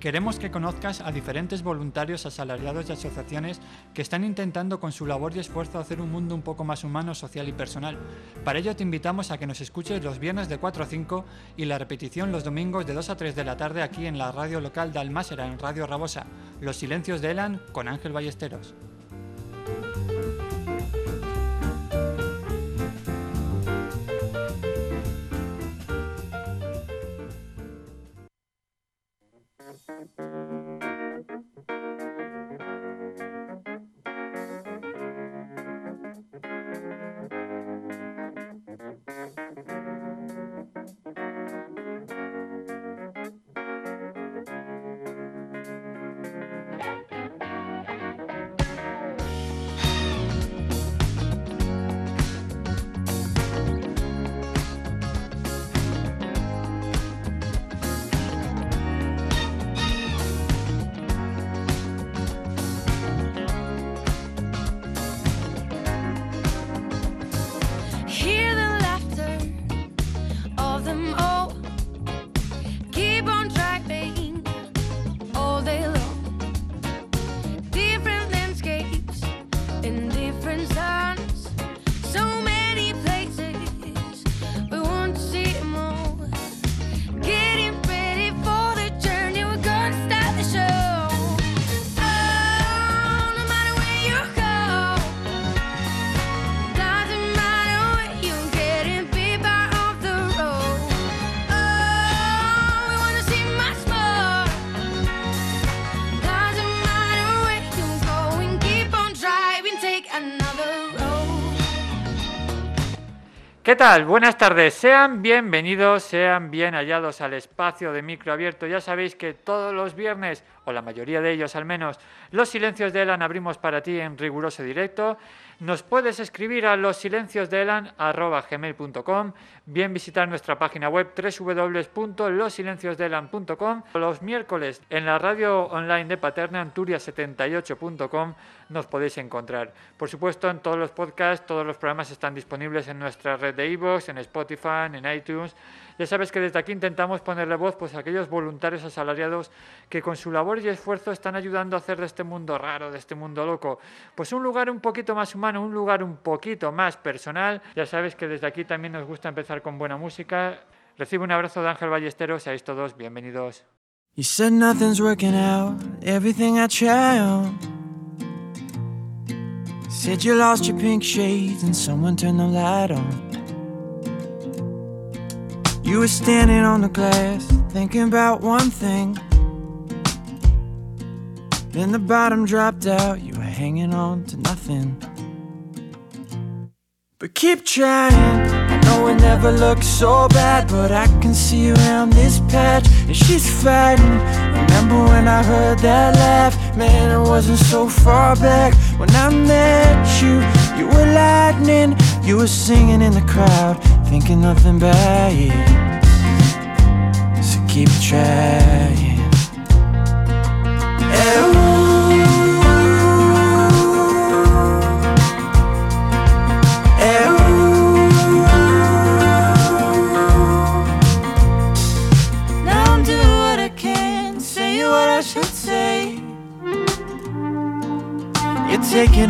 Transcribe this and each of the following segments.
Queremos que conozcas a diferentes voluntarios asalariados y asociaciones que están intentando con su labor y esfuerzo hacer un mundo un poco más humano, social y personal. Para ello te invitamos a que nos escuches los viernes de 4 a 5 y la repetición los domingos de 2 a 3 de la tarde aquí en la radio local de Almásera, en Radio Rabosa, Los Silencios de Elan con Ángel Ballesteros. ¿Qué tal? Buenas tardes. Sean bienvenidos, sean bien hallados al espacio de micro abierto. Ya sabéis que todos los viernes, o la mayoría de ellos al menos, los silencios de Elan abrimos para ti en riguroso directo. Nos puedes escribir a losilenciosdeelan.gmail.com bien visitar nuestra página web www.losilenciosdeelan.com Los miércoles en la radio online de Paterna, anturia78.com, nos podéis encontrar. Por supuesto, en todos los podcasts, todos los programas están disponibles en nuestra red de iVoox, en Spotify, en iTunes. Ya sabes que desde aquí intentamos ponerle voz pues, a aquellos voluntarios asalariados que con su labor y esfuerzo están ayudando a hacer de este mundo raro, de este mundo loco, pues un lugar un poquito más humano, un lugar un poquito más personal. Ya sabes que desde aquí también nos gusta empezar con buena música. Recibe un abrazo de Ángel Ballesteros, seáis todos bienvenidos. You said. Said you lost your pink shades and someone turned the light on. You were standing on the glass, thinking about one thing. Then the bottom dropped out, you were hanging on to nothing. But keep trying. Know it never looks so bad, but I can see around this patch and she's fighting. Remember when I heard that laugh? Man, it wasn't so far back when I met you. You were lightning, you were singing in the crowd, thinking nothing bad. So keep trying.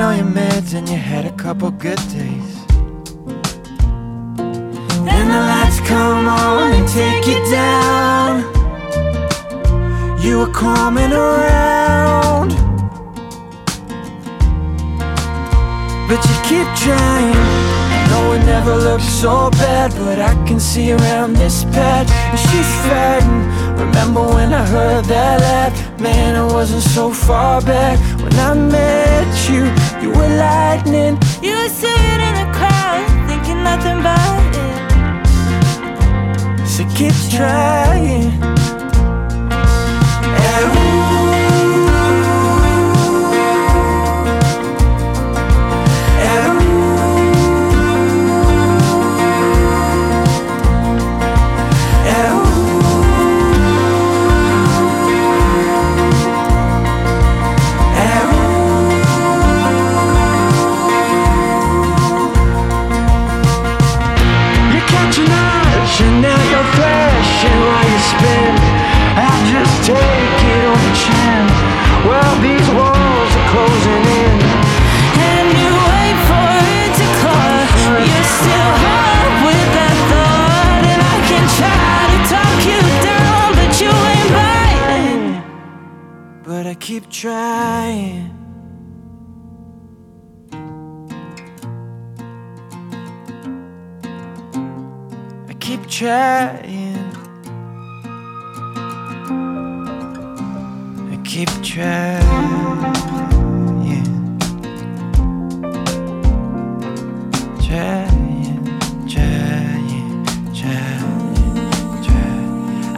Taking all your meds and you had a couple good days. Then the lights come on and take you down. You were coming around. But you keep trying. No, it never looks so bad, but I can see around this patch. And she's fighting. Remember when I heard that laugh? Man, it wasn't so far back when I met you. You were lightning. You were sitting in a crowd, thinking nothing about it. So keep trying. I keep trying. I keep trying.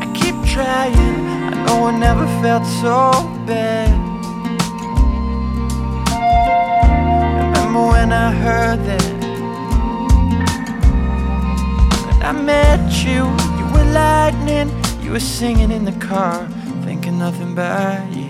I keep trying. I know I never felt so bad. Remember when I heard that? When I met you, you were lightning. You were singing in the car, thinking nothing about you.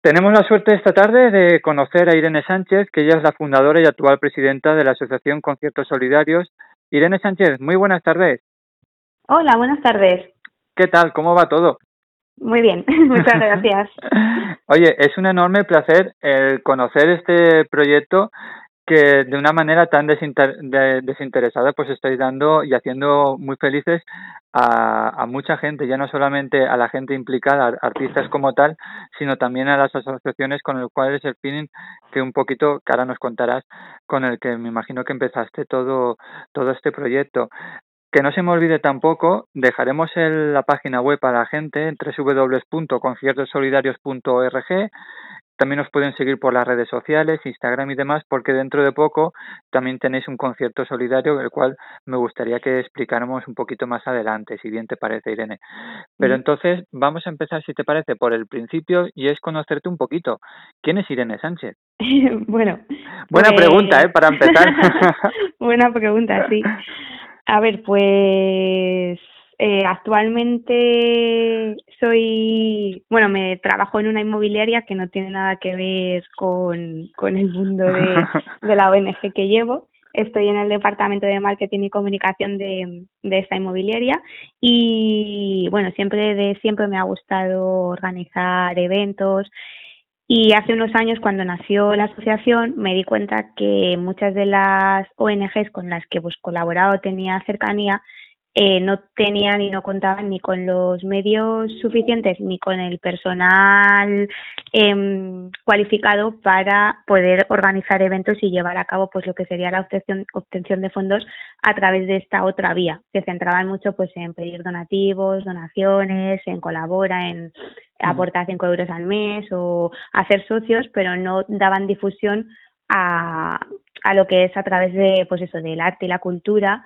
Tenemos la suerte esta tarde de conocer a Irene Sánchez, que ella es la fundadora y actual presidenta de la Asociación Conciertos Solidarios. Irene Sánchez, muy buenas tardes. Hola, buenas tardes. ¿Qué tal? ¿Cómo va todo? Muy bien, muchas gracias. Oye, es un enorme placer el conocer este proyecto que de una manera tan desinter- de- desinteresada pues estáis dando y haciendo muy felices a, a mucha gente, ya no solamente a la gente implicada, a- artistas como tal, sino también a las asociaciones con el cual es el feeling que un poquito, que ahora nos contarás, con el que me imagino que empezaste todo, todo este proyecto. Que no se me olvide tampoco, dejaremos el- la página web a la gente en www.conciertosolidarios.org también os pueden seguir por las redes sociales, Instagram y demás, porque dentro de poco también tenéis un concierto solidario, el cual me gustaría que explicáramos un poquito más adelante, si bien te parece, Irene. Pero Mm. entonces vamos a empezar, si te parece, por el principio y es conocerte un poquito. ¿Quién es Irene Sánchez? bueno. Buena pues- pregunta, ¿eh? Para empezar. Buena pregunta, sí. A ver, pues eh, actualmente soy, bueno, me trabajo en una inmobiliaria que no tiene nada que ver con, con el mundo de, de la ONG que llevo. Estoy en el departamento de marketing y comunicación de, de esta inmobiliaria y bueno, siempre de siempre me ha gustado organizar eventos y hace unos años cuando nació la asociación me di cuenta que muchas de las ONGs con las que pues colaborado tenía cercanía eh, no tenían y no contaban ni con los medios suficientes ni con el personal em, cualificado para poder organizar eventos y llevar a cabo pues lo que sería la obtención, obtención de fondos a través de esta otra vía. Se centraban mucho pues en pedir donativos, donaciones, en colabora, en aportar 5 euros al mes o hacer socios, pero no daban difusión a, a lo que es a través de pues eso del arte y la cultura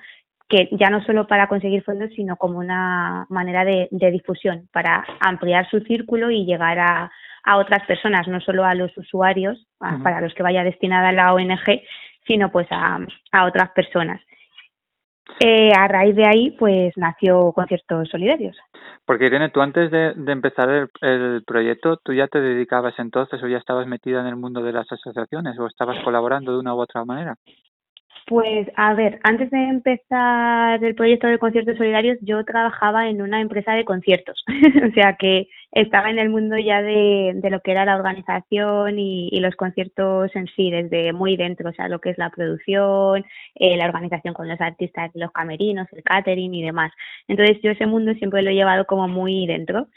que ya no solo para conseguir fondos, sino como una manera de, de difusión, para ampliar su círculo y llegar a, a otras personas, no solo a los usuarios, para los que vaya destinada la ONG, sino pues a, a otras personas. Eh, a raíz de ahí, pues nació Conciertos Solidarios. Porque Irene, tú antes de, de empezar el, el proyecto, ¿tú ya te dedicabas entonces o ya estabas metida en el mundo de las asociaciones o estabas colaborando de una u otra manera? Pues a ver, antes de empezar el proyecto de conciertos solidarios, yo trabajaba en una empresa de conciertos, o sea que estaba en el mundo ya de, de lo que era la organización y, y los conciertos en sí, desde muy dentro, o sea, lo que es la producción, eh, la organización con los artistas, los camerinos, el catering y demás. Entonces yo ese mundo siempre lo he llevado como muy dentro.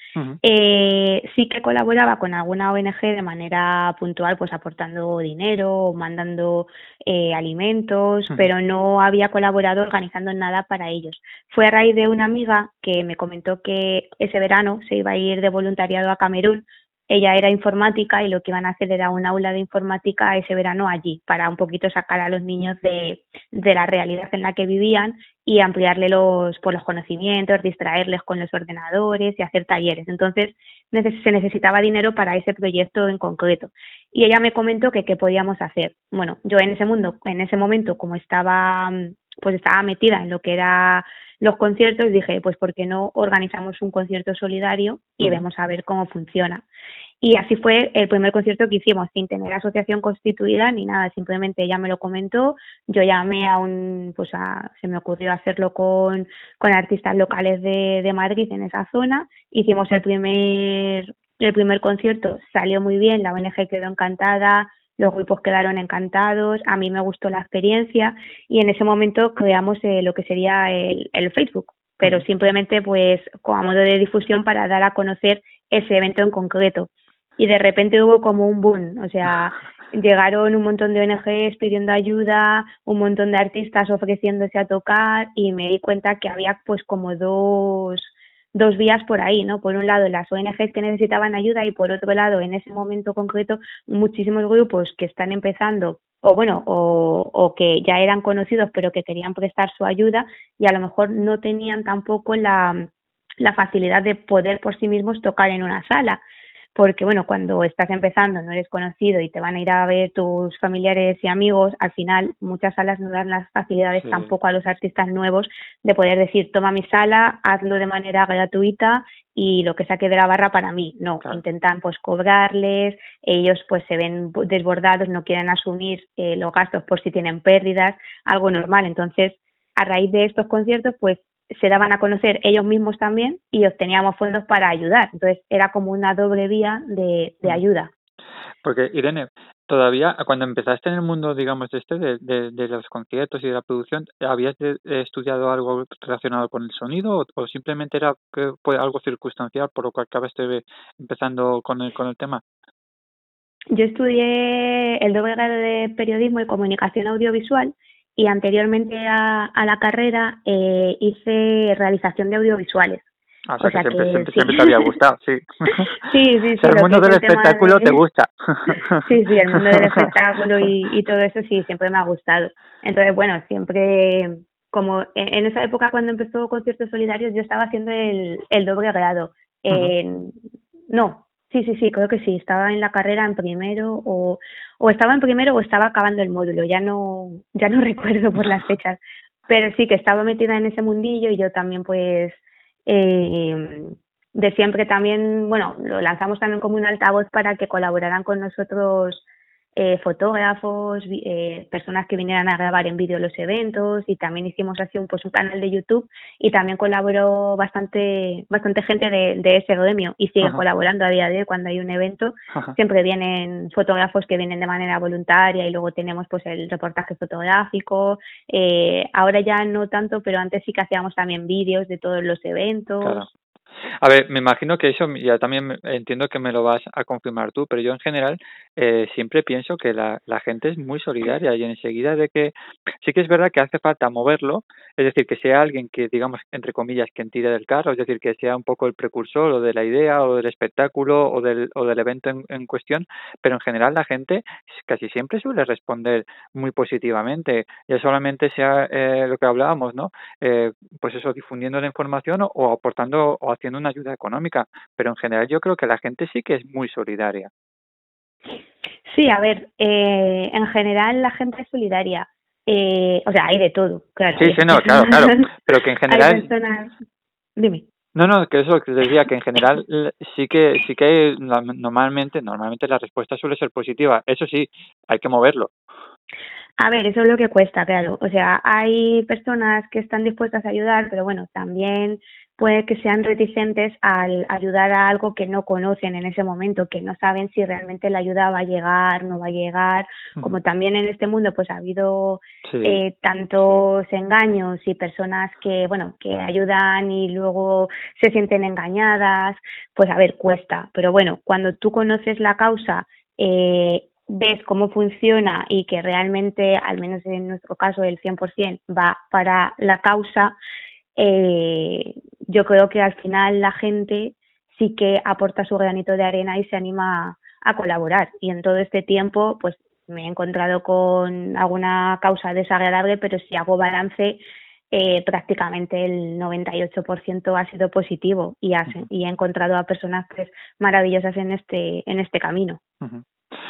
Eh, sí que colaboraba con alguna ONG de manera puntual, pues aportando dinero o mandando eh, alimentos, pero no había colaborado organizando nada para ellos. Fue a raíz de una amiga que me comentó que ese verano se iba a ir de voluntariado a Camerún. Ella era informática y lo que iban a hacer era un aula de informática ese verano allí, para un poquito sacar a los niños de, de la realidad en la que vivían y ampliarle los, pues, los conocimientos, distraerles con los ordenadores y hacer talleres. Entonces se necesitaba dinero para ese proyecto en concreto. Y ella me comentó que qué podíamos hacer. Bueno, yo en ese mundo, en ese momento, como estaba, mm, pues estaba metida en lo que era los conciertos, dije, pues ¿por qué no organizamos un concierto solidario y vemos a ver cómo funciona? Y así fue el primer concierto que hicimos, sin tener asociación constituida ni nada, simplemente ella me lo comentó, yo llamé a un, pues a, se me ocurrió hacerlo con, con artistas locales de, de Madrid en esa zona, hicimos el primer, el primer concierto, salió muy bien, la ONG quedó encantada, los grupos quedaron encantados, a mí me gustó la experiencia y en ese momento creamos eh, lo que sería el, el Facebook, pero simplemente pues como a modo de difusión para dar a conocer ese evento en concreto. Y de repente hubo como un boom, o sea, llegaron un montón de ONGs pidiendo ayuda, un montón de artistas ofreciéndose a tocar y me di cuenta que había pues como dos dos vías por ahí, ¿no? Por un lado, las ONGs que necesitaban ayuda y por otro lado, en ese momento concreto, muchísimos grupos que están empezando o bueno, o, o que ya eran conocidos pero que querían prestar su ayuda y a lo mejor no tenían tampoco la, la facilidad de poder por sí mismos tocar en una sala porque bueno, cuando estás empezando, no eres conocido y te van a ir a ver tus familiares y amigos, al final muchas salas no dan las facilidades Sí. tampoco a los artistas nuevos de poder decir, toma mi sala, hazlo de manera gratuita y lo que saque de la barra para mí. No, Claro. intentan pues cobrarles, ellos pues se ven desbordados, no quieren asumir eh, los gastos por si tienen pérdidas, algo normal. Entonces, a raíz de estos conciertos, pues se daban a conocer ellos mismos también y obteníamos fondos para ayudar. Entonces era como una doble vía de, de Mm. ayuda. Porque, Irene, todavía cuando empezaste en el mundo, digamos, de este, de, de, de los conciertos y de la producción, ¿habías estudiado algo relacionado con el sonido o, o simplemente era que fue algo circunstancial por lo que acabaste empezando con el, con el tema? Yo estudié el doble grado de periodismo y comunicación audiovisual y anteriormente a, a la carrera eh, hice realización de audiovisuales. Ah, o sea, O sea que siempre, que siempre, sí. siempre te había gustado, sí. Sí, sí, sí. El mundo del espectáculo de- te gusta. Sí, sí, el mundo del espectáculo y, y todo eso sí, siempre me ha gustado. Entonces, bueno, siempre, como en, esa época cuando empezó Conciertos Solidarios, yo estaba haciendo el, el doble grado. En- No, sí, sí, sí, creo que sí, estaba en la carrera en primero o, o estaba en primero o estaba acabando el módulo, ya no, ya no recuerdo por las fechas, pero sí que estaba metida en ese mundillo y yo también pues eh, de siempre también, bueno, lo lanzamos también como un altavoz para que colaboraran con nosotros eh, fotógrafos, eh, personas que vinieran a grabar en vídeo los eventos y también hicimos así un, pues, un canal de YouTube y también colaboró bastante bastante gente de, de ese gremio y sigue Ajá. colaborando a día de hoy cuando hay un evento Ajá. siempre vienen fotógrafos que vienen de manera voluntaria y luego tenemos pues el reportaje fotográfico eh, ahora ya no tanto pero antes sí que hacíamos también vídeos de todos los eventos Claro. A ver, me imagino que eso ya también entiendo que me lo vas a confirmar tú, pero yo en general eh, siempre pienso que la, la gente es muy solidaria y enseguida de que sí que es verdad que hace falta moverlo, es decir, que sea alguien que, digamos, entre comillas, quien tire del carro, es decir, que sea un poco el precursor o de la idea o del espectáculo o del, o del evento en, en cuestión, pero en general la gente casi siempre suele responder muy positivamente, ya solamente sea eh, lo que hablábamos, ¿no? Eh, pues eso, difundiendo la información o, o aportando o haciendo una ayuda económica, pero en general yo creo que la gente sí que es muy solidaria. sí a ver eh, en general la gente es solidaria eh, o sea hay de todo claro Sí, sí, no, claro, claro, pero que en hay general personas dime No, no, que eso que decía, que en general sí que sí que hay normalmente normalmente la respuesta suele ser positiva. Eso sí, hay que moverlo. A ver, eso es lo que cuesta, claro. O sea, hay personas que están dispuestas a ayudar, pero bueno, también puede que sean reticentes al ayudar a algo que no conocen en ese momento, que no saben si realmente la ayuda va a llegar, no va a llegar. Como también en este mundo pues ha habido Sí. eh, tantos engaños y personas que, bueno, que ayudan y luego se sienten engañadas, pues a ver, cuesta. Pero bueno, cuando tú conoces la causa, eh, ves cómo funciona y que realmente, al menos en nuestro caso, el 100% va para la causa, eh, yo creo que al final la gente sí que aporta su granito de arena y se anima a colaborar. Y en todo este tiempo, pues me he encontrado con alguna causa desagradable, pero si hago balance, eh, prácticamente el 98% ha sido positivo y, has- y he encontrado a personas pues, maravillosas en este, en este camino.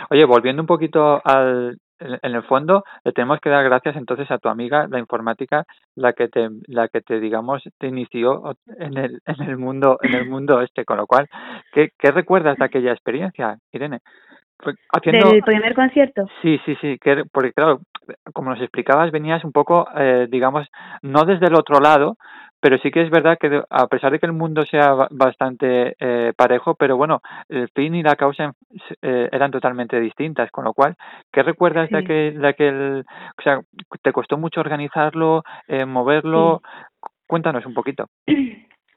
Oye, volviendo un poquito al en el fondo, le tenemos que dar gracias entonces a tu amiga, la informática, la que te, la que te digamos, te inició en el, en el mundo, en el mundo este, con lo cual, ¿qué, qué recuerdas de aquella experiencia, Irene? Haciendo, Del primer concierto, Sí, sí, sí, que, porque claro, como nos explicabas, venías un poco, eh, digamos, no desde el otro lado, pero sí que es verdad que a pesar de que el mundo sea ba- bastante eh, parejo, pero bueno, el fin y la causa eh, eran totalmente distintas, con lo cual, ¿qué recuerdas de aquel, de aquel, o sea, te costó mucho organizarlo, eh, moverlo? Cuéntanos un poquito.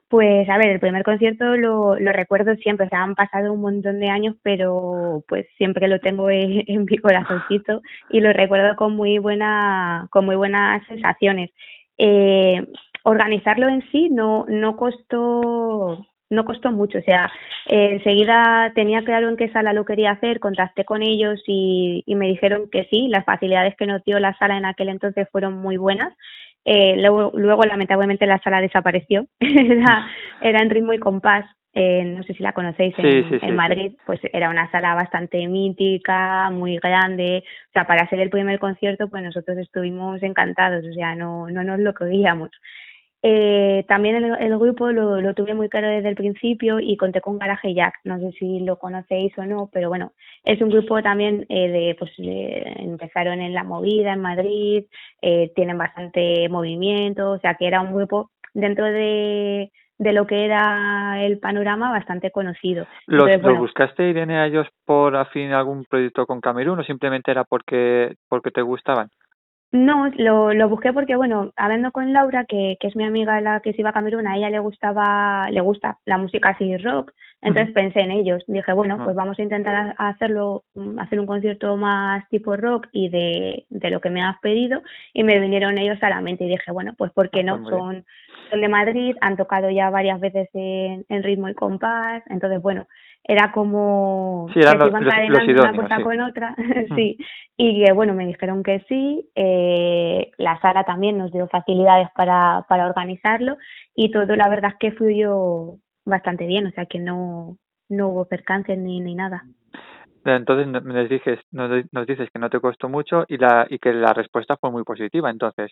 Pues a ver, el primer concierto lo, lo recuerdo siempre, o sea, han pasado un montón de años, pero pues siempre lo tengo en, en mi corazoncito y lo recuerdo con muy buena, con muy buenas sensaciones. Eh, organizarlo en sí no, no costó, no costó mucho, o sea, eh, enseguida tenía claro en qué sala lo quería hacer, contacté con ellos y, y me dijeron que sí, las facilidades que nos dio la sala en aquel entonces fueron muy buenas. Eh, luego, luego, lamentablemente, la sala desapareció. era, era en ritmo y compás. Eh, no sé si la conocéis en, Sí, sí, sí, en sí. Madrid. Pues era una sala bastante mítica, muy grande. O sea, para ser el primer concierto, pues nosotros estuvimos encantados. O sea, no, no nos lo creíamos. Eh, también el, el grupo lo, lo tuve muy claro desde el principio y conté con Garaje Jack. No sé si lo conocéis o no, pero bueno, es un grupo también eh, de, pues de- empezaron en la movida en Madrid, eh, tienen bastante movimiento, o sea que era un grupo dentro de, de lo que era el panorama bastante conocido. ¿Los, Entonces, los bueno, buscaste, Irene, a ellos por afín algún proyecto con Camerún o simplemente era porque, porque te gustaban? No, lo, lo busqué porque, bueno, hablando con Laura, que, que es mi amiga la que se iba a Camerún, a ella le gustaba, le gusta la música así rock, entonces pensé en ellos. Dije, bueno, Ujú. pues vamos a intentar ha- hacerlo, hacer un concierto más tipo rock y de, de lo que me has pedido, y me vinieron ellos a la mente y dije, bueno, pues ¿por qué Ah, no? pues. Son, son de Madrid, han tocado ya varias veces en, en ritmo y compás, entonces, bueno, era como Sí, eran que los- se iban cadenando una puerta sí. con otra, sí, y que bueno, me dijeron que sí, eh, la sala también nos dio facilidades para, para organizarlo y todo la verdad es que fluyó bastante bien, o sea que no, no hubo percances ni, ni nada. Entonces no- nos dices, nos, di- nos dices que no te costó mucho y, la, y que la respuesta fue muy positiva, entonces.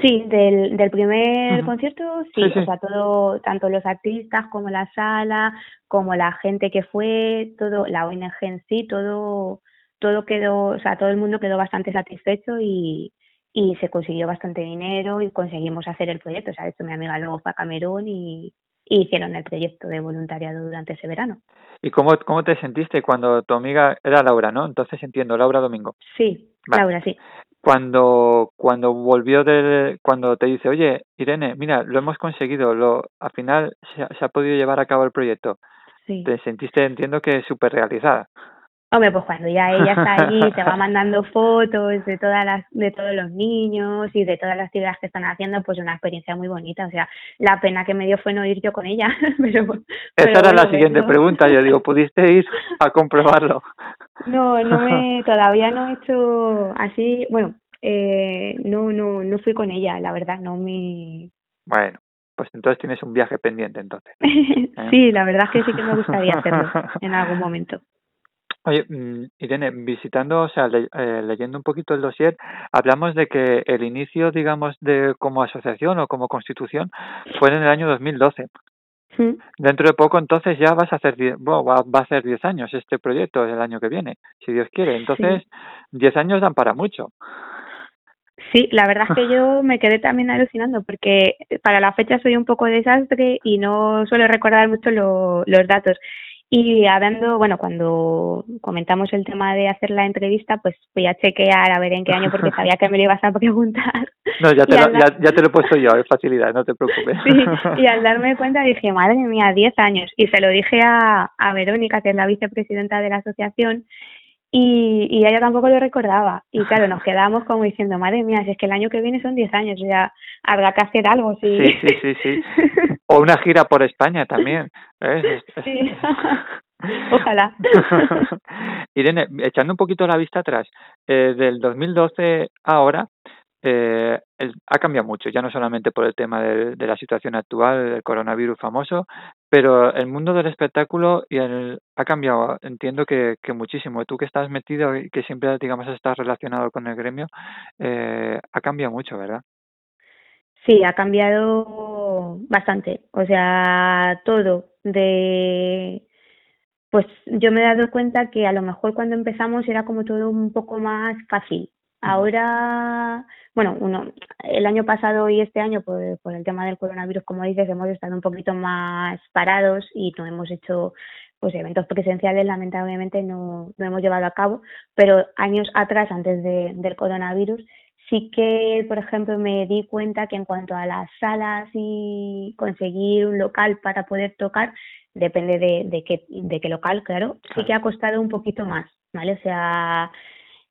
Sí, del, del primer concierto, sí, Sí, sí. o sea, todo, tanto los artistas como la sala, como la gente que fue, todo, la ONG en sí, todo, todo quedó, o sea, todo el mundo quedó bastante satisfecho y, y se consiguió bastante dinero y conseguimos hacer el proyecto. O sea, de hecho mi amiga luego fue a Camerún y, y hicieron el proyecto de voluntariado durante ese verano. ¿Y cómo, cómo te sentiste cuando tu amiga era Laura, no? Entonces entiendo, Laura Domingo. Sí, Vale. Laura, sí. Cuando, cuando volvió de, cuando te dice, oye, Irene, mira, lo hemos conseguido, lo, al final se, ha- se ha podido llevar a cabo el proyecto. Sí. Te sentiste, entiendo que súper realizada. Hombre, pues cuando ya ella está allí, te va mandando fotos de todas las, de todos los niños y de todas las actividades que están haciendo, pues una experiencia muy bonita. O sea, la pena que me dio fue no ir yo con ella, pero, pero Esa era la siguiente pregunta. Yo digo, ¿pudiste ir a comprobarlo? No, no me, todavía no he hecho así, bueno, eh, no, no, no fui con ella, la verdad, no me, Bueno, pues entonces tienes un viaje pendiente entonces. sí, la verdad es que sí que me gustaría hacerlo en algún momento. Oye, mm, Irene, visitando, o sea, le- eh, leyendo un poquito el dossier, hablamos de que el inicio, digamos, de como asociación o como constitución fue en el año 2012. Mm. Dentro de poco, entonces, ya vas a hacer, bueno, va, va a hacer 10 años este proyecto el año que viene, si Dios quiere. Entonces, 10 años dan para mucho. Sí, la verdad es que yo me quedé también alucinando porque para la fecha soy un poco desastre y no suelo recordar mucho lo- los datos. Y hablando, bueno, cuando comentamos el tema de hacer la entrevista, pues fui a chequear a ver en qué año porque sabía que me lo ibas a preguntar. No, ya te, lo, ya, ya te lo he puesto yo, es facilidad, no te preocupes. Sí, y al darme cuenta dije, madre mía, 10 años. Y se lo dije a, a Verónica, que es la vicepresidenta de la asociación, y, y ella tampoco lo recordaba. Y claro, nos quedamos como diciendo, madre mía, si es que el año que viene son 10 años, o sea, habrá que hacer algo, sí. Sí, sí, sí, sí. O una gira por España también. es- Sí. Ojalá. Irene, echando un poquito la vista atrás, eh, del 2012 a ahora, eh, el- ha cambiado mucho, ya no solamente por el tema de, de la situación actual, del coronavirus famoso, pero el mundo del espectáculo y el, ha cambiado, entiendo que, que muchísimo. Tú que estás metido y que siempre, digamos, estás relacionado con el gremio, eh, ha cambiado mucho, ¿verdad? Sí, ha cambiado bastante. O sea, todo de pues yo me he dado cuenta que a lo mejor cuando empezamos era como todo un poco más fácil. Ahora, bueno, uno, el año pasado y este año, por, por el tema del coronavirus, como dices, hemos estado un poquito más parados y no hemos hecho pues eventos presenciales lamentablemente no, no hemos llevado a cabo, pero años atrás, antes de, del coronavirus, sí que, por ejemplo, me di cuenta que en cuanto a las salas y conseguir un local para poder tocar, depende de, de, qué, de qué local, claro, sí que ha costado un poquito más, ¿vale? O sea,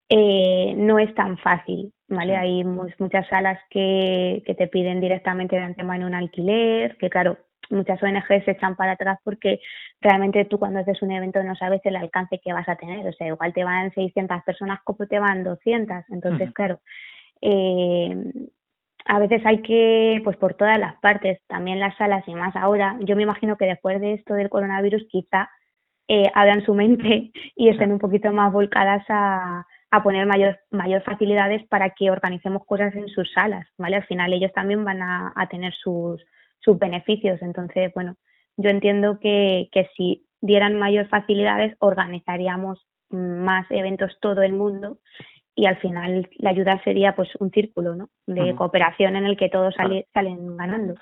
eh, no es tan fácil, ¿vale? Hay mu- muchas salas que, que te piden directamente de antemano un alquiler, que claro, muchas ONG se echan para atrás porque realmente tú cuando haces un evento no sabes el alcance que vas a tener, o sea, igual te van 600 personas como te van 200, entonces, claro, eh, a veces hay que, pues por todas las partes, también las salas y más ahora, yo me imagino que después de esto del coronavirus quizá eh, abran su mente y estén un poquito más volcadas a, a poner mayor, mayor facilidades para que organicemos cosas en sus salas, ¿vale? Al final ellos también van a, a tener sus, sus beneficios, entonces, bueno, yo entiendo que, que si dieran mayor facilidades organizaríamos más eventos todo el mundo y al final la ayuda sería pues un círculo, ¿no? De cooperación en el que todos salen ganando.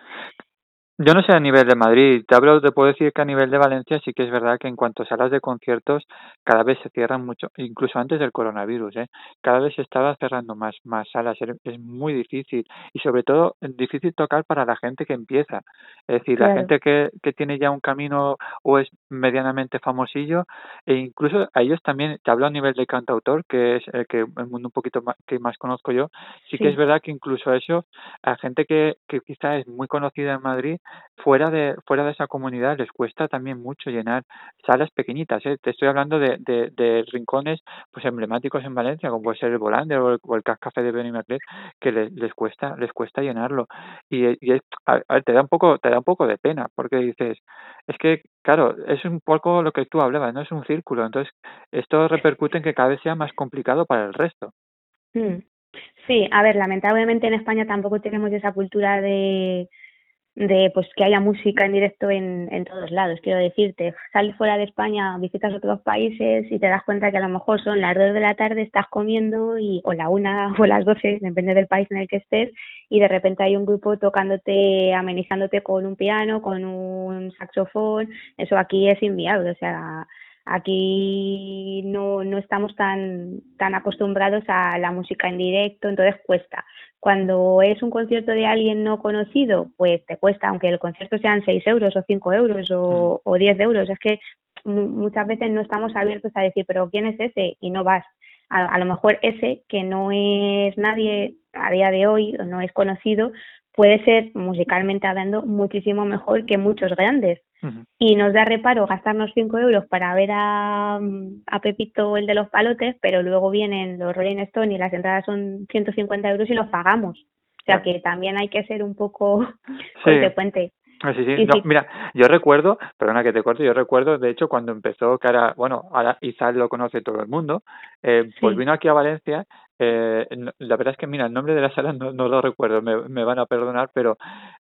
Yo no sé a nivel de Madrid, te hablo, te puedo decir que a nivel de Valencia sí que es verdad que en cuanto a salas de conciertos cada vez se cierran mucho, incluso antes del coronavirus, ¿eh? Cada vez se estaba cerrando más, más salas, es muy difícil y sobre todo es difícil tocar para la gente que empieza, es decir, la gente que, que tiene ya un camino o es medianamente famosillo e incluso a ellos también, te hablo a nivel de cantautor, que es el que el mundo un poquito más, que más conozco yo, sí que es Sí. verdad que incluso eso a gente que, que quizá es muy conocida en Madrid fuera de fuera de esa comunidad les cuesta también mucho llenar salas pequeñitas ¿eh? te estoy hablando de, de, de rincones pues emblemáticos en Valencia como puede ser el Volander o el, o el Café de Benimaclet que les, les cuesta les cuesta llenarlo y, y es, a, a te da un poco te da un poco de pena porque dices es que claro es un poco lo que tú hablabas no es un círculo entonces esto repercute en que cada vez sea más complicado para el resto Mm. Sí, a ver, lamentablemente en España tampoco tenemos esa cultura de, de pues que haya música en directo en, en todos lados. Quiero decirte, sales fuera de España, visitas otros países y te das cuenta que a lo mejor son las dos de la tarde, estás comiendo y o la una o las doce, depende del país en el que estés, y de repente hay un grupo tocándote, amenizándote con un piano, con un saxofón. Eso aquí es inviable, o sea, aquí no, no estamos tan, tan acostumbrados a la música en directo, entonces cuesta. Cuando es un concierto de alguien no conocido, pues te cuesta, aunque el concierto sean 6 euros o 5 euros o, o 10 euros. Es que mu- muchas veces no estamos abiertos a decir, pero ¿quién es ese? Y no vas. A, a lo mejor ese, que no es nadie a día de hoy, o no es conocido, puede ser musicalmente hablando muchísimo mejor que muchos grandes Y nos da reparo gastarnos 5 euros para ver a, a Pepito el de los palotes, pero luego vienen los Rolling Stone y las entradas son 150 euros y los pagamos. O sea que también hay que ser un poco Sí. consecuente. Ah, Sí, sí. No, mira, yo recuerdo, perdona que te corte, yo recuerdo, de hecho, cuando empezó, que ahora, bueno, ahora Izal lo conoce todo el mundo, eh, pues Sí. vino aquí a Valencia, eh, la verdad es que, mira, el nombre de la sala no, no lo recuerdo, me, me van a perdonar, pero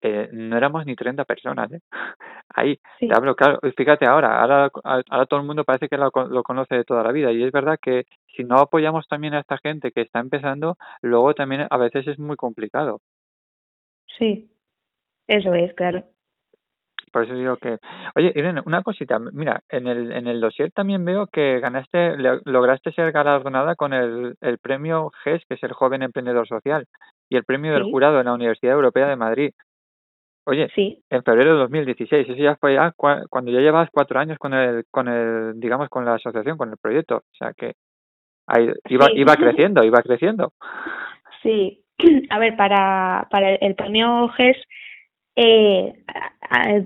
eh, no éramos ni 30 personas, ¿eh? Ahí, Sí. te hablo, claro, fíjate ahora, ahora, ahora todo el mundo parece que lo, lo conoce de toda la vida, y es verdad que si no apoyamos también a esta gente que está empezando, luego también a veces es muy complicado. Sí, eso es, claro. Por eso digo que, oye, Irene, una cosita, mira, en el, en el dossier también veo que ganaste, lograste ser galardonada con el, el premio GES, que es el Joven Emprendedor Social, y el premio del jurado en la Universidad Europea de Madrid. Oye, Sí, en febrero de 2016, eso ya fue ya cua- cuando ya llevas cuatro años con el, con el, digamos, con la asociación, con el proyecto, o sea que ahí iba, Sí. iba creciendo, iba creciendo. Sí, a ver, para, para el, premio GES, eh,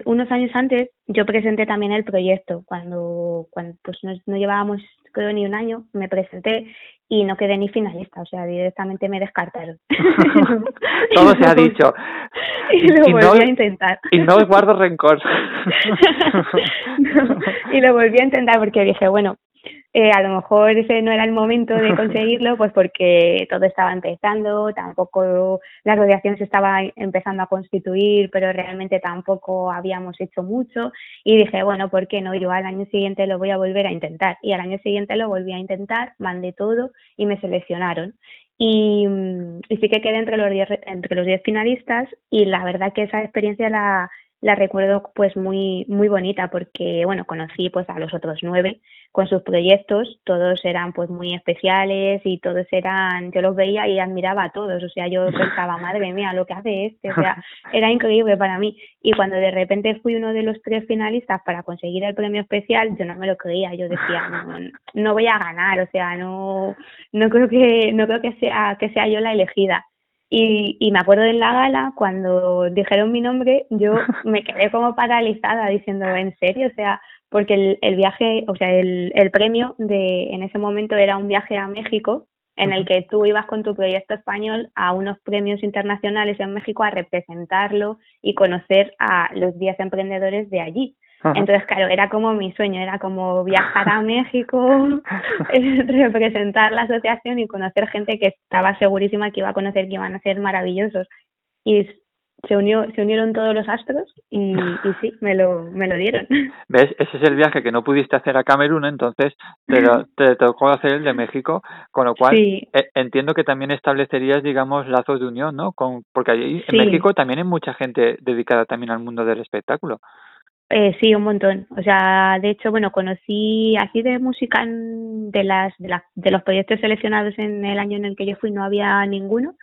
unos años antes yo presenté también el proyecto. Cuando, cuando pues no, no llevábamos, creo, ni un año, me presenté y no quedé ni finalista, o sea, directamente me descartaron. Todo se ha dicho. Y lo Y- volví no- a intentar. Y no guardo rencor. No, y lo volví a intentar porque dije, bueno, eh, a lo mejor ese no era el momento de conseguirlo, pues porque todo estaba empezando, tampoco la asociación se estaba empezando a constituir, pero realmente tampoco habíamos hecho mucho. Y dije, bueno, ¿por qué no? Yo al año siguiente lo voy a volver a intentar. Y al año siguiente lo volví a intentar, mandé todo y me seleccionaron. y, mm, y sí que quedé entre los 10 entre los 10 finalistas y la verdad que esa experiencia la, la recuerdo pues muy muy bonita porque bueno conocí pues a los otros nueve con sus proyectos. Todos eran pues muy especiales y todos eran yo los veía y admiraba a todos. O sea yo pensaba madre mía lo que hace este o sea era increíble para mí. Y cuando de repente fui uno de los tres finalistas para conseguir el premio especial yo no me lo creía. Yo decía no, no voy a ganar o sea no no creo que no creo que sea que sea yo la elegida y, y me acuerdo en la gala, cuando dijeron mi nombre, yo me quedé como paralizada diciendo, ¿en serio? O sea, porque el, el viaje, o sea, el, el premio de en ese momento era un viaje a México en el que tú ibas con tu proyecto español a unos premios internacionales en México a representarlo y conocer a los 10 emprendedores de allí. Ajá. Entonces, claro, era como mi sueño, era como viajar a México, representar la asociación y conocer gente que estaba segurísima que iba a conocer que iban a ser maravillosos. Y se unió, se unieron todos los astros y, y sí, me lo, me lo dieron. ¿Ves? Ese es el viaje que no pudiste hacer a Camerún, entonces te, lo- te tocó hacer el de México, con lo cual Sí. eh, entiendo que también establecerías, digamos, lazos de unión, ¿no? Con, porque allí en Sí. México también hay mucha gente dedicada también al mundo del espectáculo. Eh, sí, un montón. O sea, de hecho, bueno, conocí así de música en- de las, de las de los proyectos seleccionados en el año en el que yo fui no había ninguno.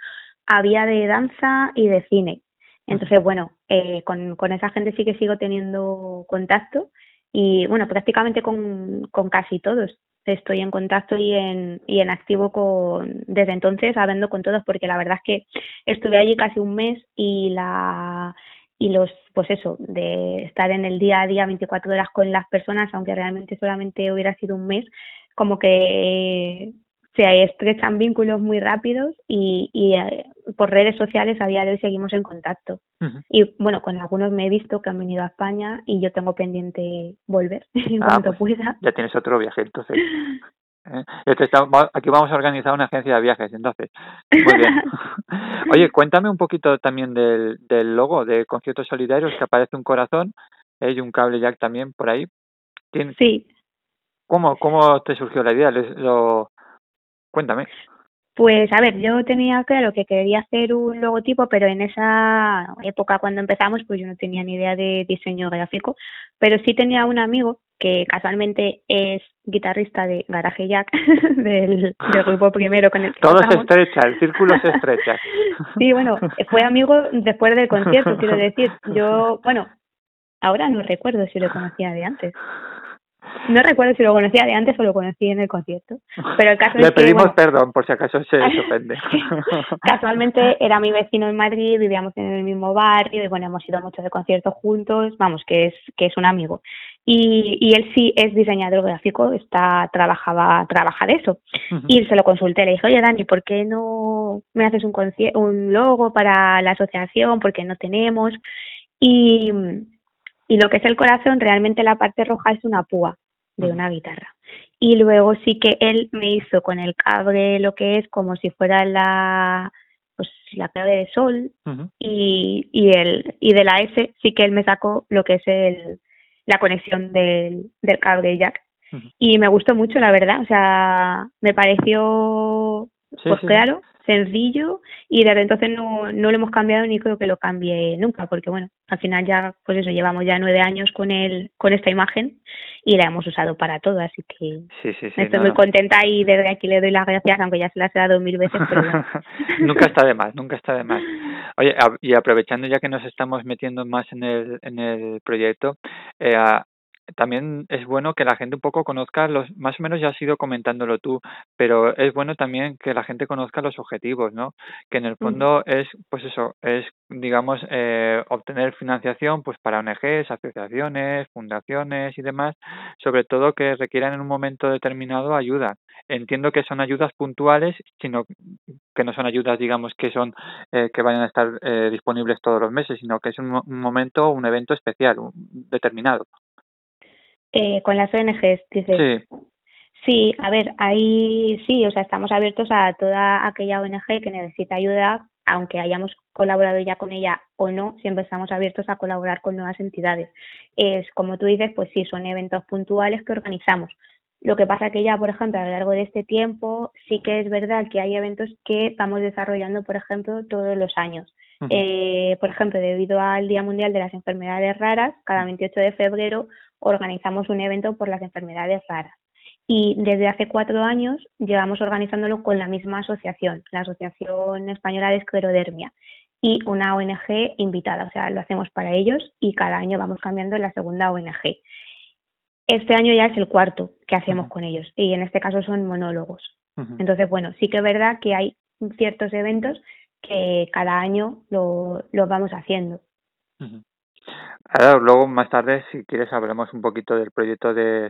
Había de danza y de cine. Entonces, bueno, eh, con, con esa gente sí que sigo teniendo contacto y, bueno, prácticamente con, con casi todos. Estoy en contacto y en, y en activo con, desde entonces, hablando con todos, porque la verdad es que estuve allí casi un mes y la, y los, pues eso, de estar en el día a día 24 horas con las personas, aunque realmente solamente hubiera sido un mes, como que se estrechan vínculos muy rápidos y, y eh, por redes sociales a día de hoy seguimos en contacto. Y bueno, con algunos me he visto que han venido a España y yo tengo pendiente volver en Ah, cuanto pues pueda. Ya tienes otro viaje, entonces. ¿eh? Está- va- aquí vamos a organizar una agencia de viajes, entonces. Muy bien. Oye, cuéntame un poquito también del, del logo de Conciertos Solidarios, que aparece un corazón eh, y un cable jack también por ahí. ¿Tien- Sí, ¿Cómo, cómo te surgió la idea? Lo... Cuéntame. Pues a ver, yo tenía claro que quería hacer un logotipo, pero en esa época cuando empezamos, pues yo no tenía ni idea de diseño gráfico, pero sí tenía un amigo que casualmente es guitarrista de Garaje Jack, del, del grupo primero con el que Todo se estrecha, el círculo se estrecha. Sí, bueno, fue amigo después del concierto, quiero decir. Yo, bueno, ahora no recuerdo si lo conocía de antes. No recuerdo si lo conocía de antes o lo conocí en el concierto. Pero el caso Le es que, pedimos bueno, perdón por si acaso se, ofende. Casualmente era mi vecino en Madrid, vivíamos en el mismo barrio y bueno, hemos ido a muchos de conciertos juntos, vamos, que es, que es un amigo. Y, y él sí es diseñador gráfico, está, trabajaba, trabaja de eso. Y se lo consulté, le dije, oye Dani, ¿por qué no me haces un, un logo para la asociación? Porque no tenemos. Y, y lo que es el corazón, realmente la parte roja es una púa de una guitarra. Y luego sí que él me hizo con el cable lo que es como si fuera la pues la clave de sol y, y el y de la S sí que él me sacó lo que es el la conexión del, del cable jack. Y me gustó mucho la verdad. O sea me pareció Sí, pues sí, claro sencillo y desde entonces no, no lo hemos cambiado ni creo que lo cambie nunca porque bueno al final ya pues eso llevamos ya nueve años con el con esta imagen y la hemos usado para todo así que Sí, sí, sí. estoy no, muy no. contenta y desde aquí le doy las gracias aunque ya se las he dado mil veces pero bueno. nunca está de más, nunca está de más. Oye, a- y aprovechando ya que nos estamos metiendo más en el, en el proyecto, eh, a- también es bueno que la gente un poco conozca los, más o menos ya has ido comentándolo tú, pero es bueno también que la gente conozca los objetivos, ¿no? Que en el Ujú. fondo es, pues eso, es, digamos, eh, obtener financiación, pues para ONGs, asociaciones, fundaciones y demás, sobre todo que requieran en un momento determinado ayuda. Entiendo que son ayudas puntuales, sino que no son ayudas, digamos, que son eh, que vayan a estar eh, disponibles todos los meses, sino que es un, un momento, un evento especial, un- determinado. Eh, con las ONGs dices. Sí, Sí, a ver, ahí sí, o sea, estamos abiertos a toda aquella ONG que necesita ayuda, aunque hayamos colaborado ya con ella o no, siempre estamos abiertos a colaborar con nuevas entidades. Es como tú dices, pues sí, son eventos puntuales que organizamos, Lo que pasa que ya, por ejemplo, a lo largo de este tiempo, sí que es verdad que hay eventos que vamos desarrollando, por ejemplo, todos los años. Eh, por ejemplo, debido al Día Mundial de las Enfermedades Raras, cada 28 de febrero organizamos un evento por las enfermedades raras. Y desde hace cuatro años llevamos organizándolo con la misma asociación, la Asociación Española de Esclerodermia, y una ONG invitada. O sea, lo hacemos para ellos y cada año vamos cambiando la segunda ONG. Este año ya es el cuarto que hacemos con ellos y en este caso son monólogos. Entonces, bueno, sí que es verdad que hay ciertos eventos que cada año lo, lo vamos haciendo. Ahora, luego más tarde, si quieres, hablamos un poquito del proyecto de,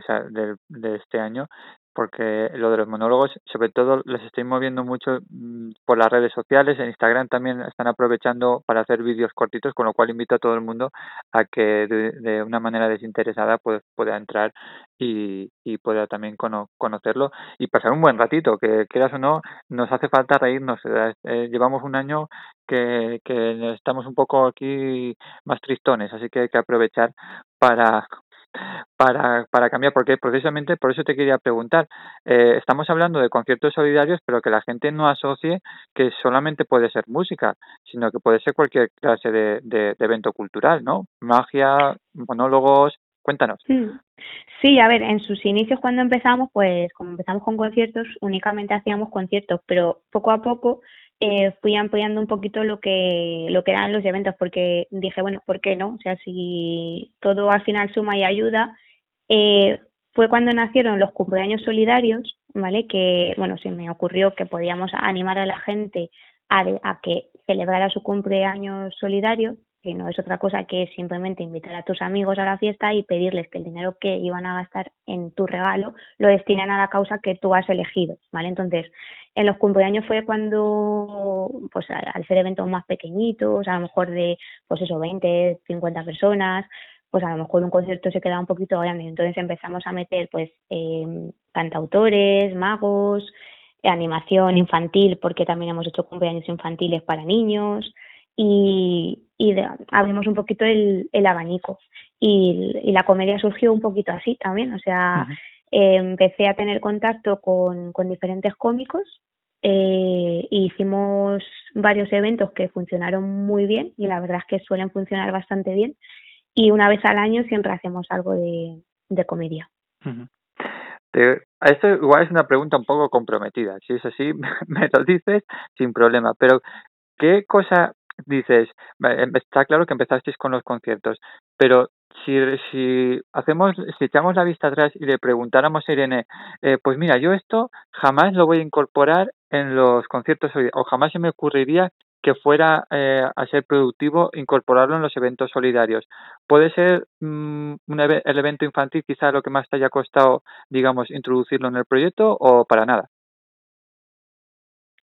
de, este año, porque lo de los monólogos, sobre todo, los estoy moviendo mucho mm, por las redes sociales, en Instagram también están aprovechando para hacer vídeos cortitos, con lo cual invito a todo el mundo a que de, una manera desinteresada pues, pueda entrar y, pueda también cono- conocerlo y pasar un buen ratito, que quieras o no, nos hace falta reírnos. eh, llevamos un año que, que estamos un poco aquí más tristones, así que hay que aprovechar para para, para cambiar, porque precisamente por eso te quería preguntar, eh, estamos hablando de conciertos solidarios, pero que la gente no asocie que solamente puede ser música, sino que puede ser cualquier clase de, de, de evento cultural, ¿no? Magia, monólogos, cuéntanos. Mm. Sí, a ver, en sus inicios cuando empezamos, pues como empezamos con conciertos, únicamente hacíamos conciertos, pero poco a poco eh, fui ampliando un poquito lo que lo que eran los eventos, porque dije, bueno, ¿por qué no? O sea, si todo al final suma y ayuda, eh, fue cuando nacieron los cumpleaños solidarios, ¿vale? Que, bueno, se me ocurrió que podíamos animar a la gente a, a que celebrara su cumpleaños solidario, que no es otra cosa que simplemente invitar a tus amigos a la fiesta y pedirles que el dinero que iban a gastar en tu regalo lo destinen a la causa que tú has elegido, ¿vale? Entonces, en los cumpleaños fue cuando, pues al ser eventos más pequeñitos, a lo mejor de, pues eso, 20, 50 personas, pues a lo mejor un concierto se quedaba un poquito grande. Entonces empezamos a meter, pues, eh, cantautores, magos, animación infantil, porque también hemos hecho cumpleaños infantiles para niños y, y de- abrimos un poquito el, el abanico. Y, y la comedia surgió un poquito así también, o sea, eh, empecé a tener contacto con, con diferentes cómicos eh, hicimos varios eventos que funcionaron muy bien y la verdad es que suelen funcionar bastante bien y una vez al año siempre hacemos algo de, de comedia. Te- a esto igual es una pregunta un poco comprometida. Si es así, me lo dices sin problema. Pero, ¿qué cosa dices? Em- Está claro que empezasteis con los conciertos, pero si, si hacemos, si echamos la vista atrás y le preguntáramos a Irene, eh, pues mira, yo esto jamás lo voy a incorporar en los conciertos o jamás se me ocurriría que fuera eh, a ser productivo incorporarlo en los eventos solidarios. ¿Puede ser mm, un el evento infantil quizá lo que más te haya costado, digamos, introducirlo en el proyecto o para nada?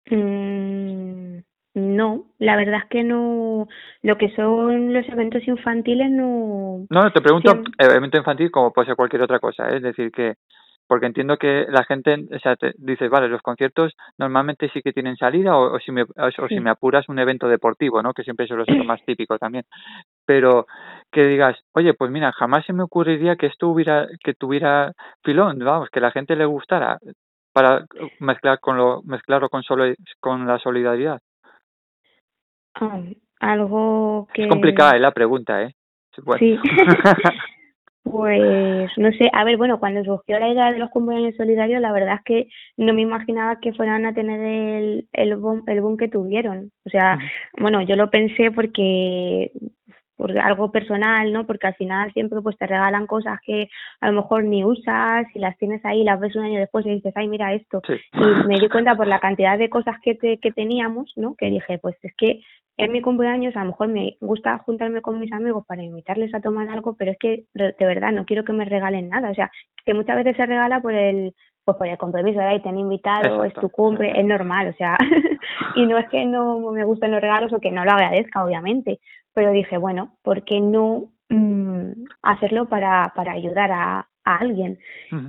Mm, no, la verdad es que no, lo que son los eventos infantiles no, No, te pregunto Sí. eh, evento infantil como puede ser cualquier otra cosa, ¿eh? es decir, que porque entiendo que la gente, o sea, te dices, vale, los conciertos normalmente sí que tienen salida o, o si me, o, o si me apuras un evento deportivo, ¿no? Que siempre suele ser lo más típico también. Pero que digas, oye, pues mira, jamás se me ocurriría que esto hubiera, que tuviera filón, vamos, que la gente le gustara para mezclar con lo, mezclarlo con solo, con la solidaridad. Ah, algo que Es complicada ¿eh? la pregunta, ¿eh? Bueno. Sí. Pues no sé, a ver, bueno, cuando surgió la idea de los cumpleaños solidarios, la verdad es que no me imaginaba que fueran a tener el, el boom, el boom que tuvieron. O sea, bueno, yo lo pensé porque por algo personal, ¿no? Porque al final siempre pues te regalan cosas que a lo mejor ni usas y las tienes ahí, las ves un año después y dices, ay, mira esto. Sí. Y me di cuenta por la cantidad de cosas que, te, que teníamos, ¿no? Que dije, pues es que en mi cumpleaños a lo mejor me gusta juntarme con mis amigos para invitarles a tomar algo, pero es que de verdad no quiero que me regalen nada. O sea, que muchas veces se regala por el pues por el compromiso de ahí te han invitado, es tu cumple, exacto. es normal, o sea, y no es que no me gusten los regalos o que no lo agradezca, obviamente, pero dije, bueno, ¿por qué no mm, hacerlo para, para ayudar a, a alguien?